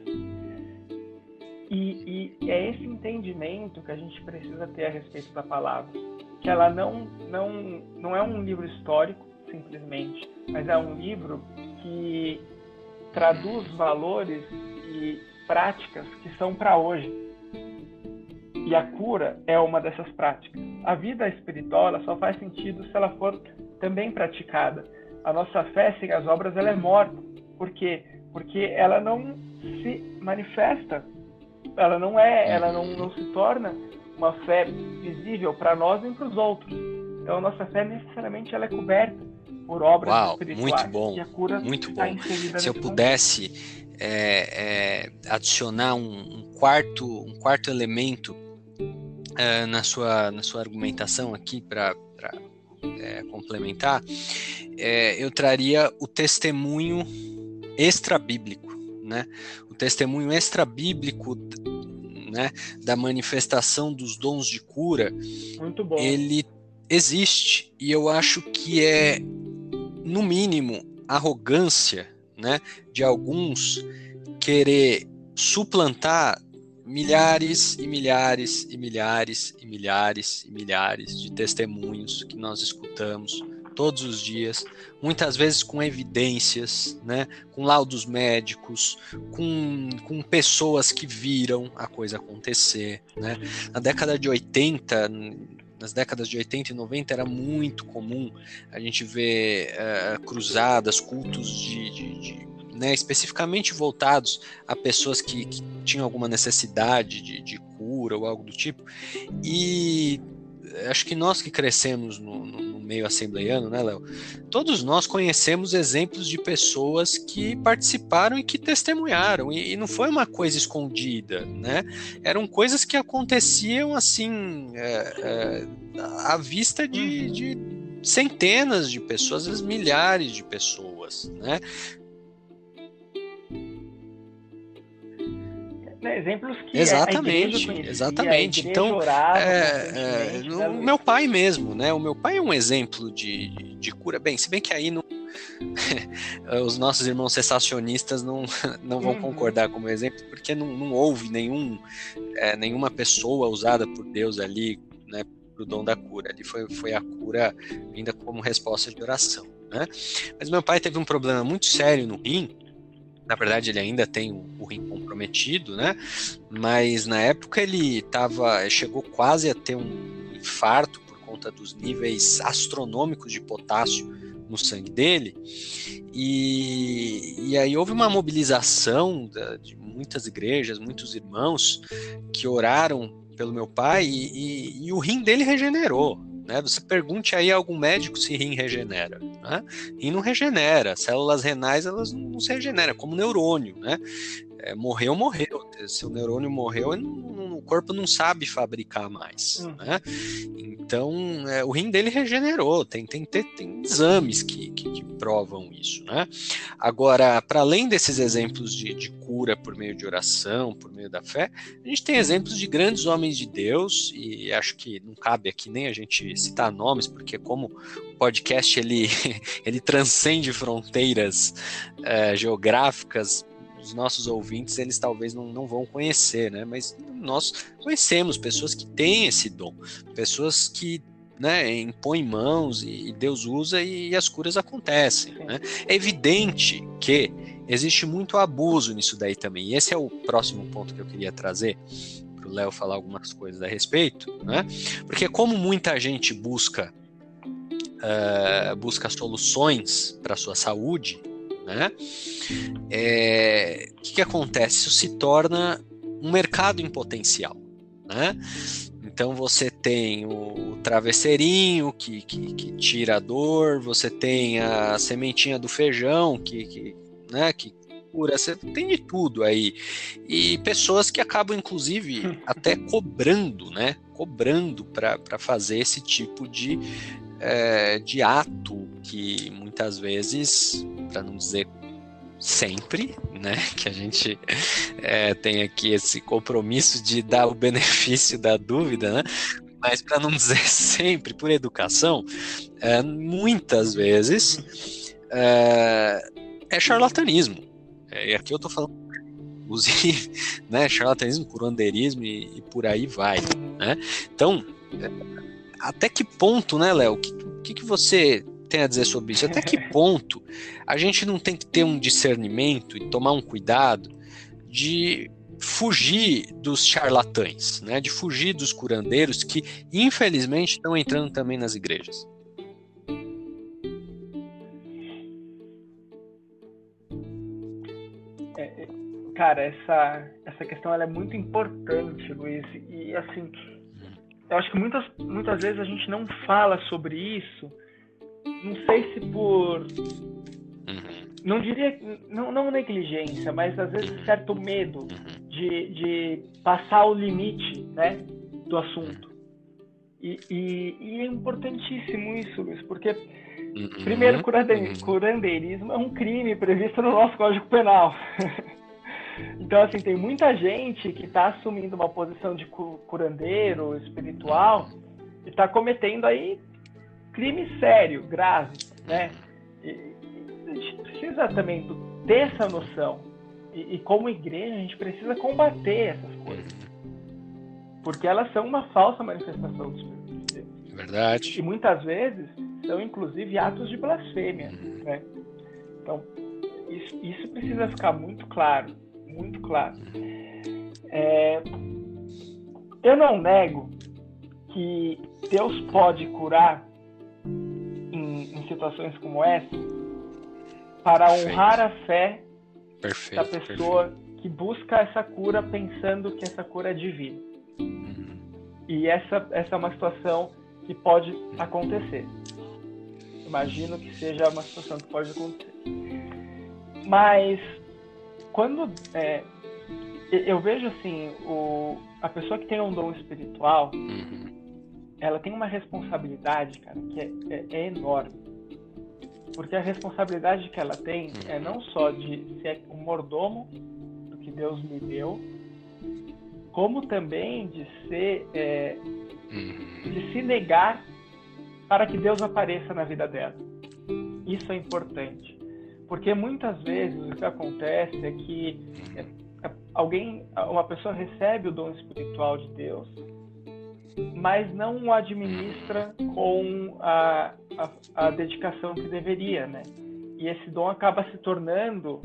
E, e, é esse entendimento que a gente precisa ter a respeito da palavra, que ela não não não é um livro histórico simplesmente, mas é um livro que traduz valores e práticas que são para hoje. E a cura é uma dessas práticas. A vida espiritual ela só faz sentido se ela for também praticada a nossa fé sem as obras ela é morta. Por quê? Porque ela não se manifesta, ela não é, ela não, não se torna uma fé visível para nós nem para os outros. Então a nossa fé necessariamente ela é coberta por obras Uau, espirituais. Muito bom, e a cura muito bom. Se eu pudesse é, é, adicionar um, um, quarto, um quarto elemento é, na sua na sua argumentação aqui para é, complementar, é, eu traria o testemunho extra-bíblico, né? O testemunho extra-bíblico né, da manifestação dos dons de cura, ele existe e eu acho que é, no mínimo, arrogância né, de alguns querer suplantar milhares e milhares e milhares e milhares e milhares de testemunhos que nós escutamos todos os dias, muitas vezes com evidências, né, com laudos médicos, com, com pessoas que viram a coisa acontecer. Né. Na década de 80, nas décadas de 80 e 90 era muito comum a gente ver uh, cruzadas, cultos de, de, de né, especificamente voltados a pessoas que, que tinham alguma necessidade de, de, cura ou algo do tipo. E acho que nós que crescemos no, no, no meio assembleiano, né, Léo? Todos nós conhecemos exemplos de pessoas que participaram e que testemunharam, e, e, não foi uma coisa escondida, né? Eram coisas que aconteciam assim, é, é, à vista de, de centenas de pessoas, às vezes milhares de pessoas, né? Né, exemplos que exatamente, conhecia, exatamente. Então, é, é, o meu pai mesmo, né? O meu pai é um exemplo de, de cura. Bem, se bem que aí não, os nossos irmãos cessacionistas não, não vão uhum. concordar como exemplo, porque não, não houve nenhum, é, nenhuma pessoa usada por Deus ali, né, para o dom da cura. Ali foi, foi a cura vinda como resposta de oração. Né? Mas meu pai teve um problema muito sério no rim, na verdade ele ainda tem o, rim comprometido, né? Mas na época ele tava, chegou quase a ter um infarto por conta dos níveis astronômicos de potássio no sangue dele. E, e aí houve uma mobilização da, de muitas igrejas, muitos irmãos que oraram pelo meu pai e, e, e o rim dele regenerou. Né? Você pergunte aí a algum médico se rim regenera. Né? Rim não regenera, células renais elas não se regeneram, é como neurônio. Né? É, morreu, morreu. Se o neurônio morreu, o corpo não sabe fabricar mais. Hum. Né? Então, é, o rim dele regenerou. Tem, tem, tem, tem exames que, que, que, provam isso. Né? Agora, para além desses exemplos de, de cura por meio de oração, por meio da fé, a gente tem exemplos de grandes homens de Deus, e acho que não cabe aqui nem a gente citar nomes, porque como o podcast ele, ele transcende fronteiras é, geográficas, os nossos ouvintes, eles talvez não, não vão conhecer, né? Mas nós conhecemos pessoas que têm esse dom, pessoas que né, impõem mãos e, Deus usa e, e as curas acontecem. Né? É evidente que existe muito abuso nisso daí também. E esse é o próximo ponto que eu queria trazer para o Léo falar algumas coisas a respeito, né? Porque como muita gente busca uh, busca soluções para sua saúde, né? É, o que, que acontece? Isso se torna um mercado em potencial, né? Então você tem o travesseirinho que, que, que, tira a dor, você tem a sementinha do feijão que, que, né, que cura, você tem de tudo aí. E pessoas que acabam, inclusive, até cobrando, né? Cobrando para fazer esse tipo de, é, de ato que muitas vezes, para não dizer sempre, né? Que a gente é, tem aqui esse compromisso de dar o benefício da dúvida, né? Mas para não dizer sempre, por educação, é, muitas vezes é, é charlatanismo. É, e aqui eu estou falando, inclusive, né, charlatanismo, curandeirismo e, e por aí vai. Né? Então, é, até que ponto, né, Léo? O que, que, que você tem a dizer sobre isso? Até que ponto a gente não tem que ter um discernimento e tomar um cuidado de fugir dos charlatães, né? de fugir dos curandeiros que, infelizmente, estão entrando também nas igrejas? É, é cara, essa, essa questão ela é muito importante, Luiz. E assim, eu acho que muitas, muitas vezes a gente não fala sobre isso não sei se por. Uhum. Não diria. Não, não negligência, mas às vezes certo medo uhum. de, de passar o limite né, do assunto. E, e, e é importantíssimo isso, Luiz, porque, uhum. primeiro, curandeirismo é um crime previsto no nosso Código Penal. Então, assim, tem muita gente que está assumindo uma posição de curandeiro espiritual e está cometendo aí crime sério, grave, né? E, a gente precisa também ter essa noção. E, e, como igreja, a gente precisa combater essas coisas. Porque elas são uma falsa manifestação do Espírito de Deus. Verdade. E muitas vezes são, inclusive, atos de blasfêmia, uhum. né? Então, isso, isso precisa ficar muito claro. Muito claro. É, eu não nego que Deus pode curar situações como essa para perfeito. honrar a fé perfeito, da pessoa perfeito. que busca essa cura pensando que essa cura é divina. Uhum. E essa, essa é uma situação que pode acontecer. Imagino que seja uma situação que pode acontecer. Mas quando é, eu vejo assim, o, a pessoa que tem um dom espiritual, uhum. ela tem uma responsabilidade, cara, que é, é, é enorme. Porque a responsabilidade que ela tem é não só de ser um mordomo do que Deus me deu, como também de ser é, de se negar para que Deus apareça na vida dela. Isso é importante. Porque muitas vezes o que acontece é que é, alguém, uma pessoa recebe o dom espiritual de Deus, mas não o administra com a, a, a dedicação que deveria, né? E esse dom acaba se tornando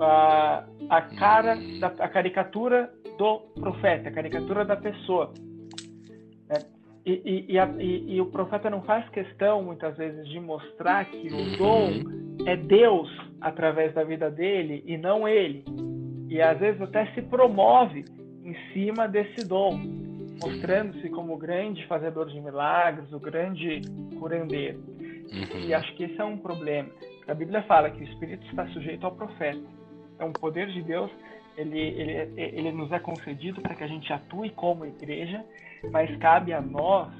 a, a cara, da, a caricatura do profeta, a caricatura da pessoa. Né? E, e, e, e, o profeta não faz questão, muitas vezes, de mostrar que o dom é Deus através da vida dele e não ele. E às vezes até se promove em cima desse dom, mostrando-se como o grande fazedor de milagres, o grande curandeiro. Uhum. E acho que esse é um problema. A Bíblia fala que o Espírito está sujeito ao profeta. Então, o poder de Deus ele, ele, ele nos é concedido para que a gente atue como igreja, mas cabe a nós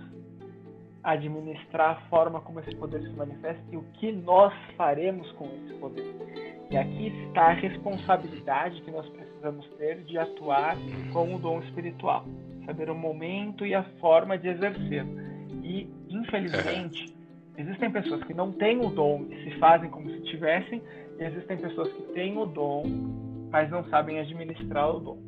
administrar a forma como esse poder se manifesta e o que nós faremos com esse poder. E aqui está a responsabilidade que nós precisamos ter de atuar com o dom espiritual, saber o momento e a forma de exercer. E, infelizmente, existem pessoas que não têm o dom e se fazem como se tivessem, e existem pessoas que têm o dom mas não sabem administrar o dom.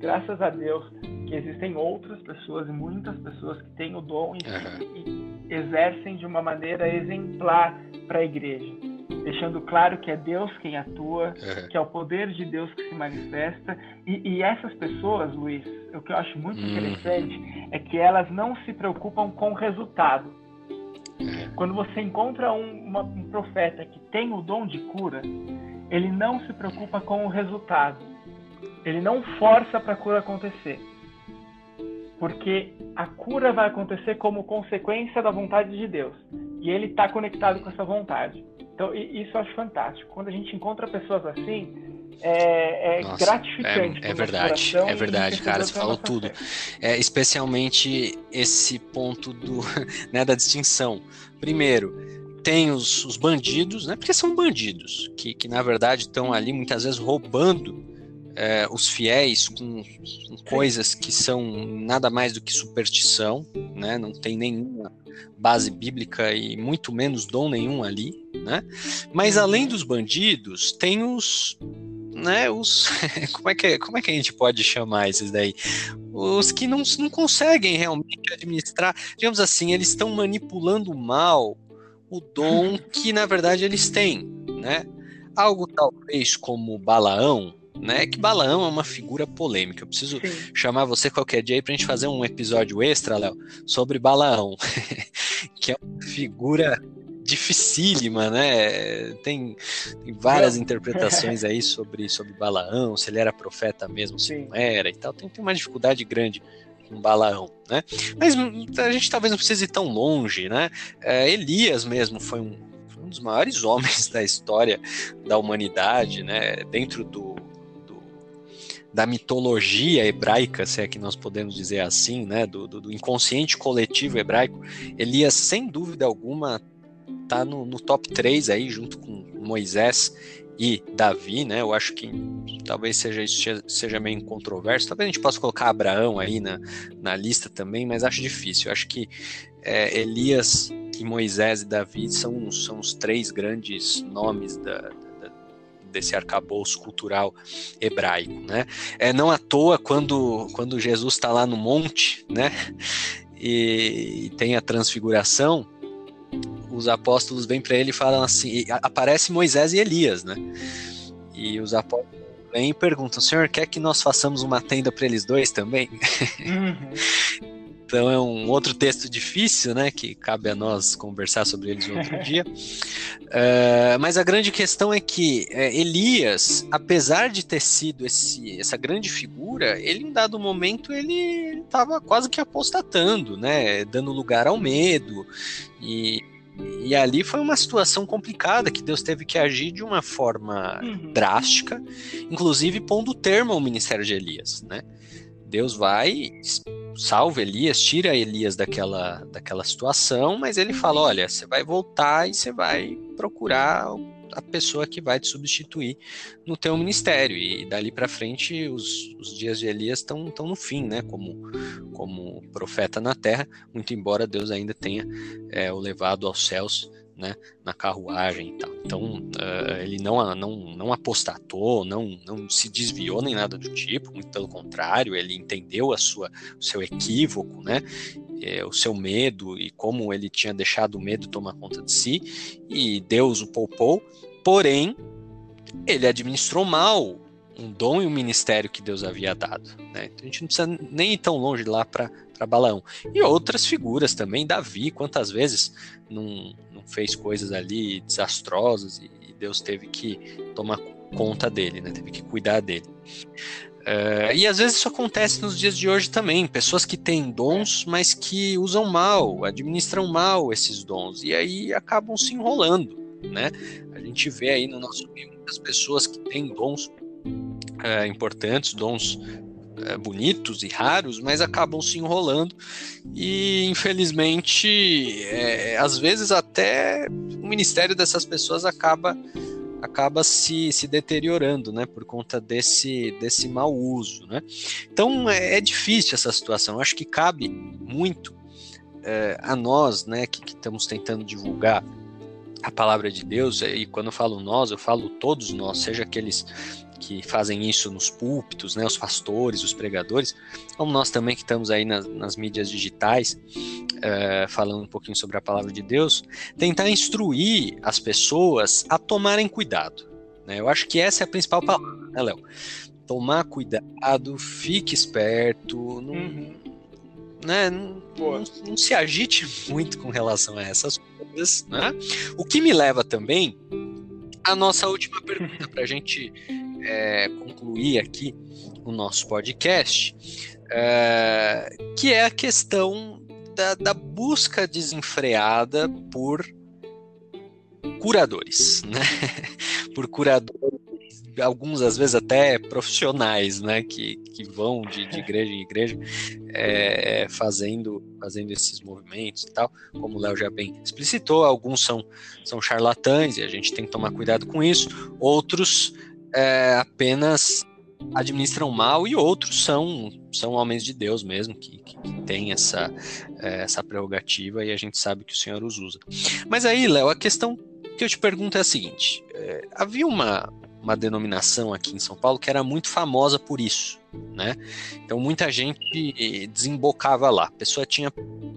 Graças a Deus que existem outras pessoas e muitas pessoas que têm o dom e, uhum. e exercem de uma maneira exemplar para a igreja, deixando claro que é Deus quem atua, uhum. que é o poder de Deus que se manifesta. E, e essas pessoas, Luiz, o que eu acho muito uhum. interessante é que elas não se preocupam com o resultado. Quando você encontra um, uma, um profeta que tem o dom de cura, ele não se preocupa com o resultado. Ele não força para a cura acontecer. Porque a cura vai acontecer como consequência da vontade de Deus. E ele está conectado com essa vontade. Então, isso eu acho fantástico. Quando a gente encontra pessoas assim, é, é Nossa, gratificante. É, é verdade, é verdade, cara. Você falou tudo. É, especialmente esse ponto do, né, da distinção. Primeiro, tem os, os, bandidos, né? Porque são bandidos, que, que na verdade estão ali muitas vezes roubando é, os fiéis com, com, coisas que são nada mais do que superstição, né? Não tem nenhuma base bíblica e muito menos dom nenhum ali, né? Mas além dos bandidos, tem os né, os como é que como é que a gente pode chamar esses daí? Os que não, não conseguem realmente administrar, digamos assim, eles estão manipulando mal o dom que na verdade eles têm, né? Algo talvez como Balaão, né? Que Balaão é uma figura polêmica. Eu preciso Sim. chamar você qualquer dia aí pra gente fazer um episódio extra, Léo, sobre Balaão, que é uma figura dificílima, né? Tem, tem várias interpretações aí sobre, sobre Balaão, se ele era profeta mesmo, se Sim. não era e tal. Tem, tem uma dificuldade grande um Balaão, né? Mas a gente talvez não precise ir tão longe, né? É, Elias mesmo foi um, foi um dos maiores homens da história da humanidade, né? Dentro do, do, da mitologia hebraica, se é que nós podemos dizer assim, né? Do, do, do inconsciente coletivo hebraico, Elias, sem dúvida alguma, tá no, no top 3 aí, junto com Moisés e Davi, né? Eu acho que talvez seja seja meio controverso. Talvez a gente possa colocar Abraão aí na, na lista também, mas acho difícil. Eu acho que é, Elias e Moisés e Davi são, são os três grandes nomes da, desse arcabouço cultural hebraico, né? É não à toa quando, quando Jesus está lá no monte, né? E, e tem a transfiguração, os apóstolos vêm para ele e falam assim: aparece Moisés e Elias, né? E os apóstolos vêm e perguntam: Senhor, quer que nós façamos uma tenda para eles dois também? Uhum. Então é um outro texto difícil, né? Que cabe a nós conversar sobre eles outro dia. Uh, mas a grande questão é que uh, Elias, apesar de ter sido esse, essa grande figura, ele em dado momento ele estava quase que apostatando, né? Dando lugar ao medo e e ali foi uma situação complicada que Deus teve que agir de uma forma uhum. drástica, inclusive pondo termo ao ministério de Elias, né? Deus vai, salva Elias, tira Elias daquela, daquela situação, mas ele fala: olha, você vai voltar e você vai procurar a pessoa que vai te substituir no teu ministério. E dali para frente, os, os dias de Elias estão no fim, né? Como, como profeta na terra, muito embora Deus ainda tenha é, o levado aos céus né, na carruagem e tal. Então, uh, ele não, não, não apostatou, não, não se desviou nem nada do tipo, muito pelo contrário, ele entendeu a sua, o seu equívoco, né, é, o seu medo e como ele tinha deixado o medo tomar conta de si, e Deus o poupou, porém, ele administrou mal um dom e um ministério que Deus havia dado. Né? Então a gente não precisa nem ir tão longe lá para Balaão. E outras figuras também, Davi, quantas vezes não fez coisas ali desastrosas e, Deus teve que tomar conta dele, né? teve que cuidar dele. Uh, e às vezes isso acontece nos dias de hoje também. Pessoas que têm dons, mas que usam mal, administram mal esses dons, e aí acabam se enrolando. Né? A gente vê aí no nosso meio muitas pessoas que têm dons uh, importantes, dons bonitos e raros, mas acabam se enrolando e infelizmente, é, às vezes até o ministério dessas pessoas acaba acaba se, se deteriorando, né, por conta desse, desse mau uso, né. Então é, é difícil essa situação. Eu acho que cabe muito é, a nós, né, que, que estamos tentando divulgar a palavra de Deus, e quando eu falo nós, eu falo todos nós, seja aqueles que fazem isso nos púlpitos, né, os pastores, os pregadores, como nós também que estamos aí nas, nas mídias digitais, uh, falando um pouquinho sobre a palavra de Deus, tentar instruir as pessoas a tomarem cuidado. Né? Eu acho que essa é a principal palavra, né, Léo? Tomar cuidado, fique esperto, não, uhum. né, não, não, não se agite muito com relação a essas coisas. Né? O que me leva também a nossa última pergunta para a gente é, concluir aqui o nosso podcast, é, que é a questão da, da, busca desenfreada por curadores, né? por curadores alguns às vezes até profissionais, né, que, que vão de, de igreja em igreja é, fazendo, fazendo esses movimentos e tal, como o Léo já bem explicitou, alguns são, são charlatães e a gente tem que tomar cuidado com isso, outros é, apenas administram mal e outros são são homens de Deus mesmo que, que, que têm essa é, essa prerrogativa e a gente sabe que o Senhor os usa. Mas aí, Léo, a questão que eu te pergunto é a seguinte: é, havia uma uma denominação aqui em São Paulo que era muito famosa por isso, né? Então muita gente desembocava lá. A pessoa tinha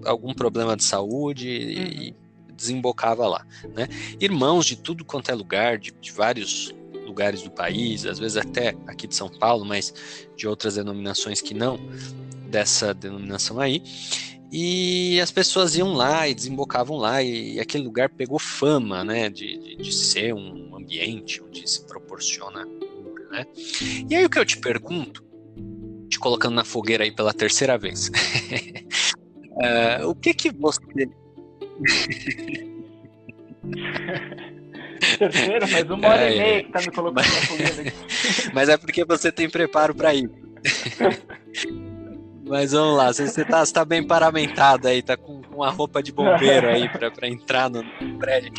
algum problema de saúde e uhum. desembocava lá, né? Irmãos de tudo quanto é lugar, de, de vários lugares do país, às vezes até aqui de São Paulo, mas de outras denominações que não dessa denominação aí. E as pessoas iam lá e desembocavam lá, e, aquele lugar pegou fama, né, de, de, de ser um ambiente onde se proporciona cura, né? E aí o que eu te pergunto, te colocando na fogueira aí pela terceira vez, uh, o que que você... Terceira, mas uma hora é, e meia que tá me colocando mas... na fogueira aqui. mas é porque você tem preparo para ir. Mas vamos lá, você, você, tá, bem paramentado aí, tá com, com a roupa de bombeiro aí pra entrar no, prédio.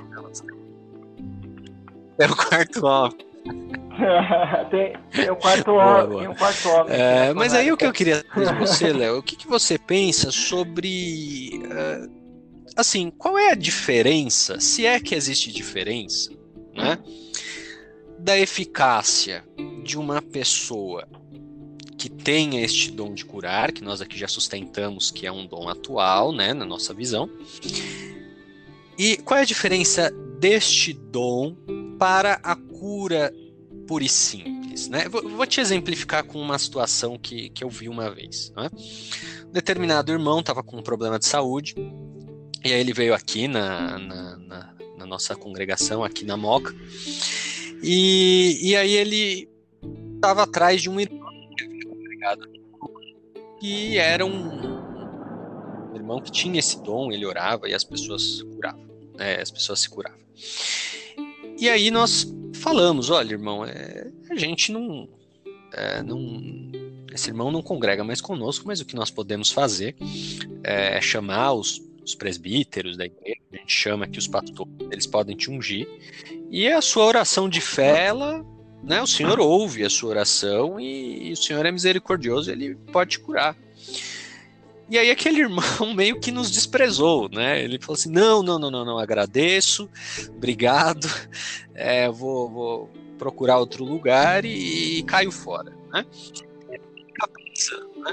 É o quarto homem. tem, tem o quarto homem. Tem o quarto homem. É, mas aí o que eu queria saber de você, Léo, o que, que você pensa sobre. Uh, assim, qual é a diferença, se é que existe diferença, né? Da eficácia de uma pessoa que tenha este dom de curar, que nós aqui já sustentamos que é um dom atual, né, na nossa visão. E qual é a diferença deste dom para a cura pura e simples? Né? Vou, vou te exemplificar com uma situação que, que eu vi uma vez. Né? Determinado irmão estava com um problema de saúde, e aí ele veio aqui na, na, na, na nossa congregação, aqui na Moca, e, e aí ele estava atrás de um irmão ligado? E era um, um irmão que tinha esse dom, ele orava e as pessoas curavam, né? as pessoas se curavam. E aí nós falamos, olha, irmão, é, a gente não, é, não, esse irmão não congrega mais conosco, mas o que nós podemos fazer é chamar os, os presbíteros da igreja, a gente chama aqui os pastores, eles podem te ungir, e a sua oração de fé, ela né, o Senhor ouve a sua oração e, e o Senhor é misericordioso, ele pode te curar. E aí aquele irmão meio que nos desprezou, né? Ele falou assim: não, não, não, não, não, agradeço, obrigado, é, vou, vou, procurar outro lugar e, e caiu fora, né? Pensando, né?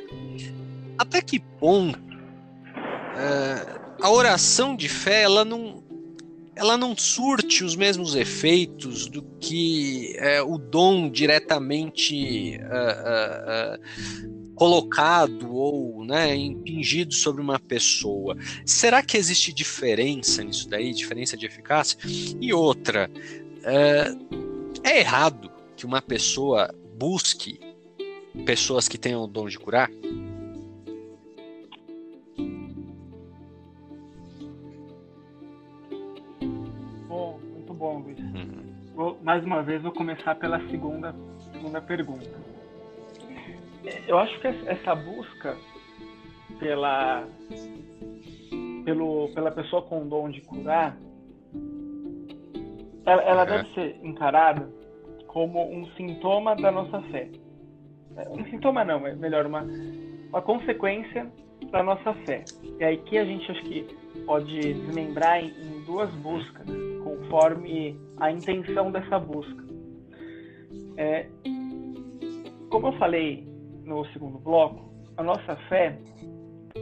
Até que ponto é, a oração de fé ela não ela não surte os mesmos efeitos do que é, o dom diretamente uh, uh, uh, colocado ou né, impingido sobre uma pessoa. Será que existe diferença nisso daí, diferença de eficácia? E outra, é, é errado que uma pessoa busque pessoas que tenham o dom de curar? Bom, Luiz. Uhum. Vou, mais uma vez, vou começar pela segunda, segunda pergunta eu acho que essa busca pela pelo, pela pessoa com o dom de curar, ela, ela deve ser encarada como um sintoma da nossa fé. É, um sintoma não, é melhor uma, uma consequência da nossa fé. E aí que a gente acho que pode desmembrar em, duas buscas, conforme a intenção dessa busca. É, como eu falei no segundo bloco, a nossa fé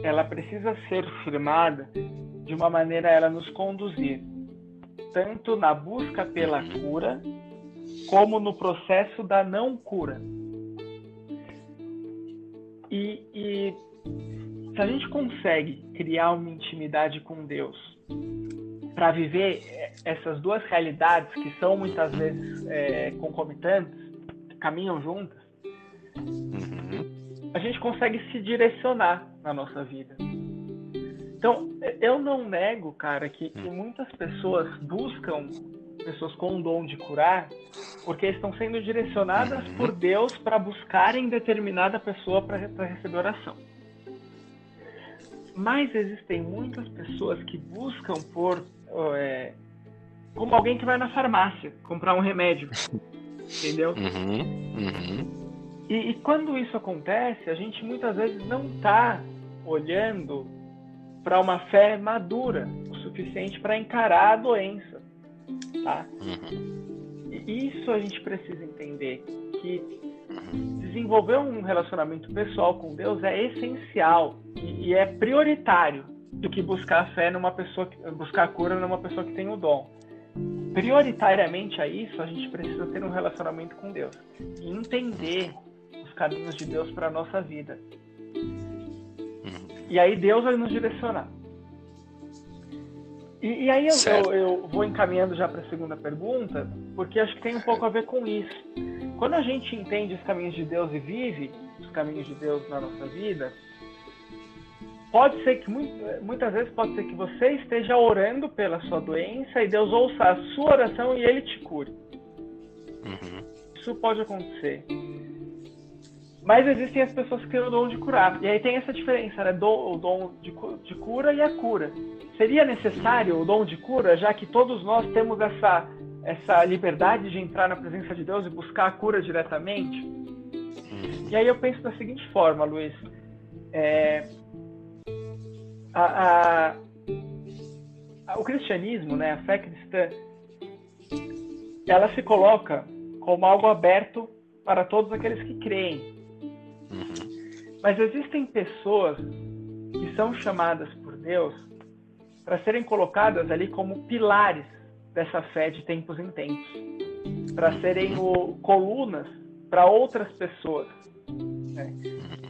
ela precisa ser firmada de uma maneira a ela nos conduzir tanto na busca pela cura como no processo da não cura. E, e se a gente consegue criar uma intimidade com Deus para viver essas duas realidades que são muitas vezes é, concomitantes, caminham juntas, a gente consegue se direcionar na nossa vida. Então, eu não nego, cara, que, que hum. muitas pessoas buscam pessoas com o dom de curar porque estão sendo direcionadas uhum. por Deus para buscarem determinada pessoa para receber oração. Mas existem muitas pessoas que buscam por é, como alguém que vai na farmácia comprar um remédio, entendeu? Uhum. Uhum. E, e quando isso acontece, a gente muitas vezes não está olhando para uma fé madura o suficiente para encarar a doença, tá? Uhum. E isso a gente precisa entender que desenvolver um relacionamento pessoal com Deus é essencial e, é prioritário do que buscar fé numa pessoa, buscar cura numa pessoa que tem o dom. Prioritariamente a isso, a gente precisa ter um relacionamento com Deus e entender caminhos de Deus para a nossa vida. E aí Deus vai nos direcionar. E, e aí eu, eu, eu, vou encaminhando já para a segunda pergunta, porque acho que tem um pouco a ver com isso. Quando a gente entende os caminhos de Deus e vive os caminhos de Deus na nossa vida, pode ser que muitas vezes pode ser que você esteja orando pela sua doença e Deus ouça a sua oração e ele te cure. Uhum. Isso pode acontecer. Mas existem as pessoas que têm o dom de curar. E aí tem essa diferença, né? o dom de, de cura e a cura. Seria necessário o dom de cura, já que todos nós temos essa, essa liberdade de entrar na presença de Deus e buscar a cura diretamente? E aí eu penso da seguinte forma, Luiz. É, a, a, o cristianismo, né, a fé cristã, ela se coloca como algo aberto para todos aqueles que creem. Mas existem pessoas que são chamadas por Deus para serem colocadas ali como pilares dessa fé de tempos em tempos, para serem o, colunas para outras pessoas. Né?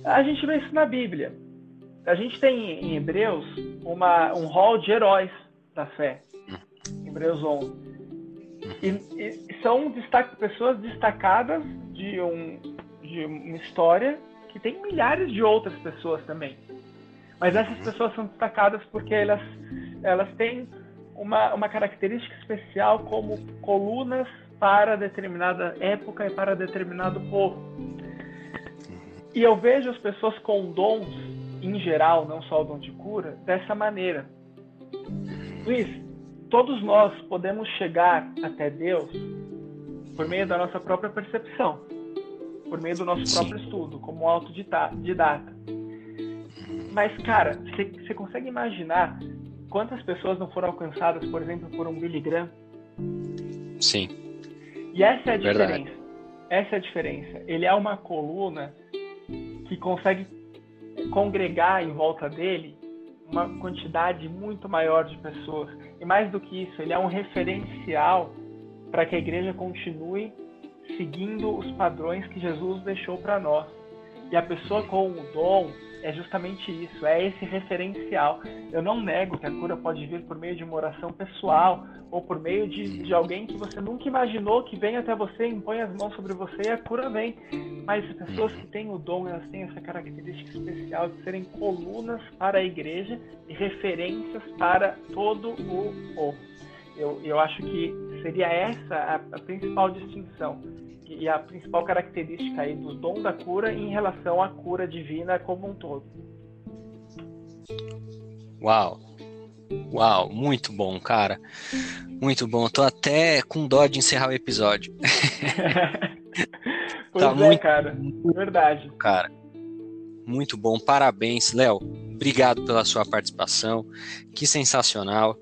A gente vê isso na Bíblia. A gente tem em Hebreus uma, um hall de heróis da fé, Hebreus 11. E, e são destaque, pessoas destacadas de, um, de uma história que tem milhares de outras pessoas também. Mas essas pessoas são destacadas porque elas, elas têm uma, uma característica especial como colunas para determinada época e para determinado povo. E eu vejo as pessoas com dons, em geral, não só o dom de cura, dessa maneira. Luiz, todos nós podemos chegar até Deus por meio da nossa própria percepção por meio do nosso Sim. próprio estudo, como autodidata. Mas, cara, você consegue imaginar quantas pessoas não foram alcançadas, por exemplo, por um Billy Graham? Sim. E essa é a Verdade. diferença. Essa é a diferença. Ele é uma coluna que consegue congregar em volta dele uma quantidade muito maior de pessoas. E mais do que isso, ele é um referencial para que a igreja continue seguindo os padrões que Jesus deixou para nós. E a pessoa com o dom é justamente isso, é esse referencial. Eu não nego que a cura pode vir por meio de uma oração pessoal ou por meio de, de alguém que você nunca imaginou que vem até você, impõe as mãos sobre você e a cura vem. Mas pessoas que têm o dom, elas têm essa característica especial de serem colunas para a igreja e referências para todo o povo. Eu, eu acho que seria essa a, a principal distinção e a principal característica aí do dom da cura em relação à cura divina como um todo. Uau! Uau, muito bom, cara. Muito bom. tô até com dó de encerrar o episódio. pois tá é, muito, cara. Verdade. Cara, muito bom. Parabéns, Léo. Obrigado pela sua participação. Que sensacional.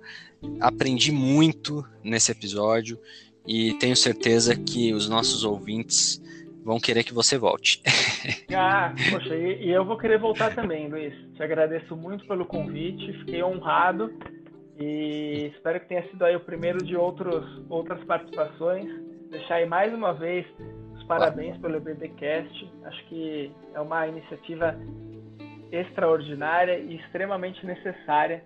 Aprendi muito nesse episódio e tenho certeza que os nossos ouvintes vão querer que você volte. Ah, poxa, e, e eu vou querer voltar também, Luiz. Te agradeço muito pelo convite, fiquei honrado e espero que tenha sido aí o primeiro de outros, outras participações. Deixar aí mais uma vez os parabéns pelo BBcast. Acho que é uma iniciativa extraordinária e extremamente necessária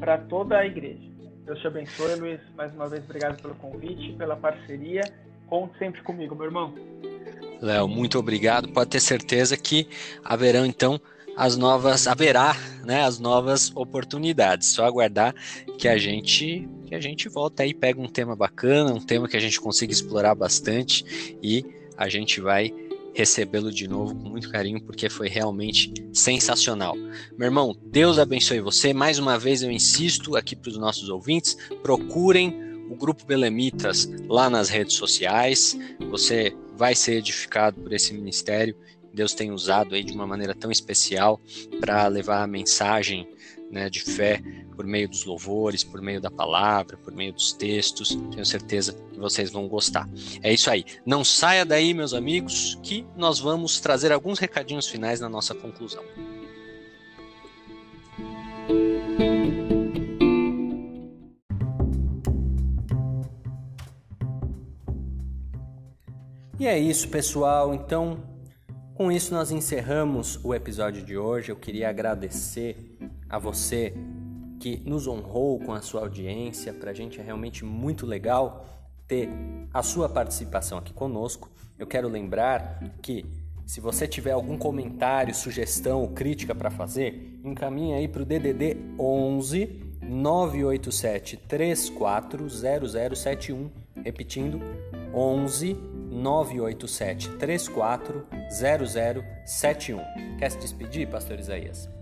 para toda a igreja. Deus te abençoe, Luiz. Mais uma vez, obrigado pelo convite, pela parceria. Conte sempre comigo, meu irmão. Léo, muito obrigado. Pode ter certeza que haverão então as novas, haverá, né, as novas oportunidades. Só aguardar que a gente que a gente volta aí, pega um tema bacana, um tema que a gente consiga explorar bastante e a gente vai recebê-lo de novo com muito carinho, porque foi realmente sensacional. Meu irmão, Deus abençoe você. Mais uma vez eu insisto aqui para os nossos ouvintes: procurem o Grupo Belemitas lá nas redes sociais. Você vai ser edificado por esse ministério. Deus tem usado aí de uma maneira tão especial para levar a mensagem né, de fé por meio dos louvores, por meio da palavra, por meio dos textos. Tenho certeza que vocês vão gostar. É isso aí. Não saia daí, meus amigos, que nós vamos trazer alguns recadinhos finais na nossa conclusão. E é isso, pessoal. Então, com isso nós encerramos o episódio de hoje. Eu queria agradecer a você que nos honrou com a sua audiência. Para a gente é realmente muito legal ter a sua participação aqui conosco. Eu quero lembrar que se você tiver algum comentário, sugestão ou crítica para fazer, encaminhe aí para o DDD 11 987 340071, repetindo 11 987 340071. Quer se despedir, pastor Isaías?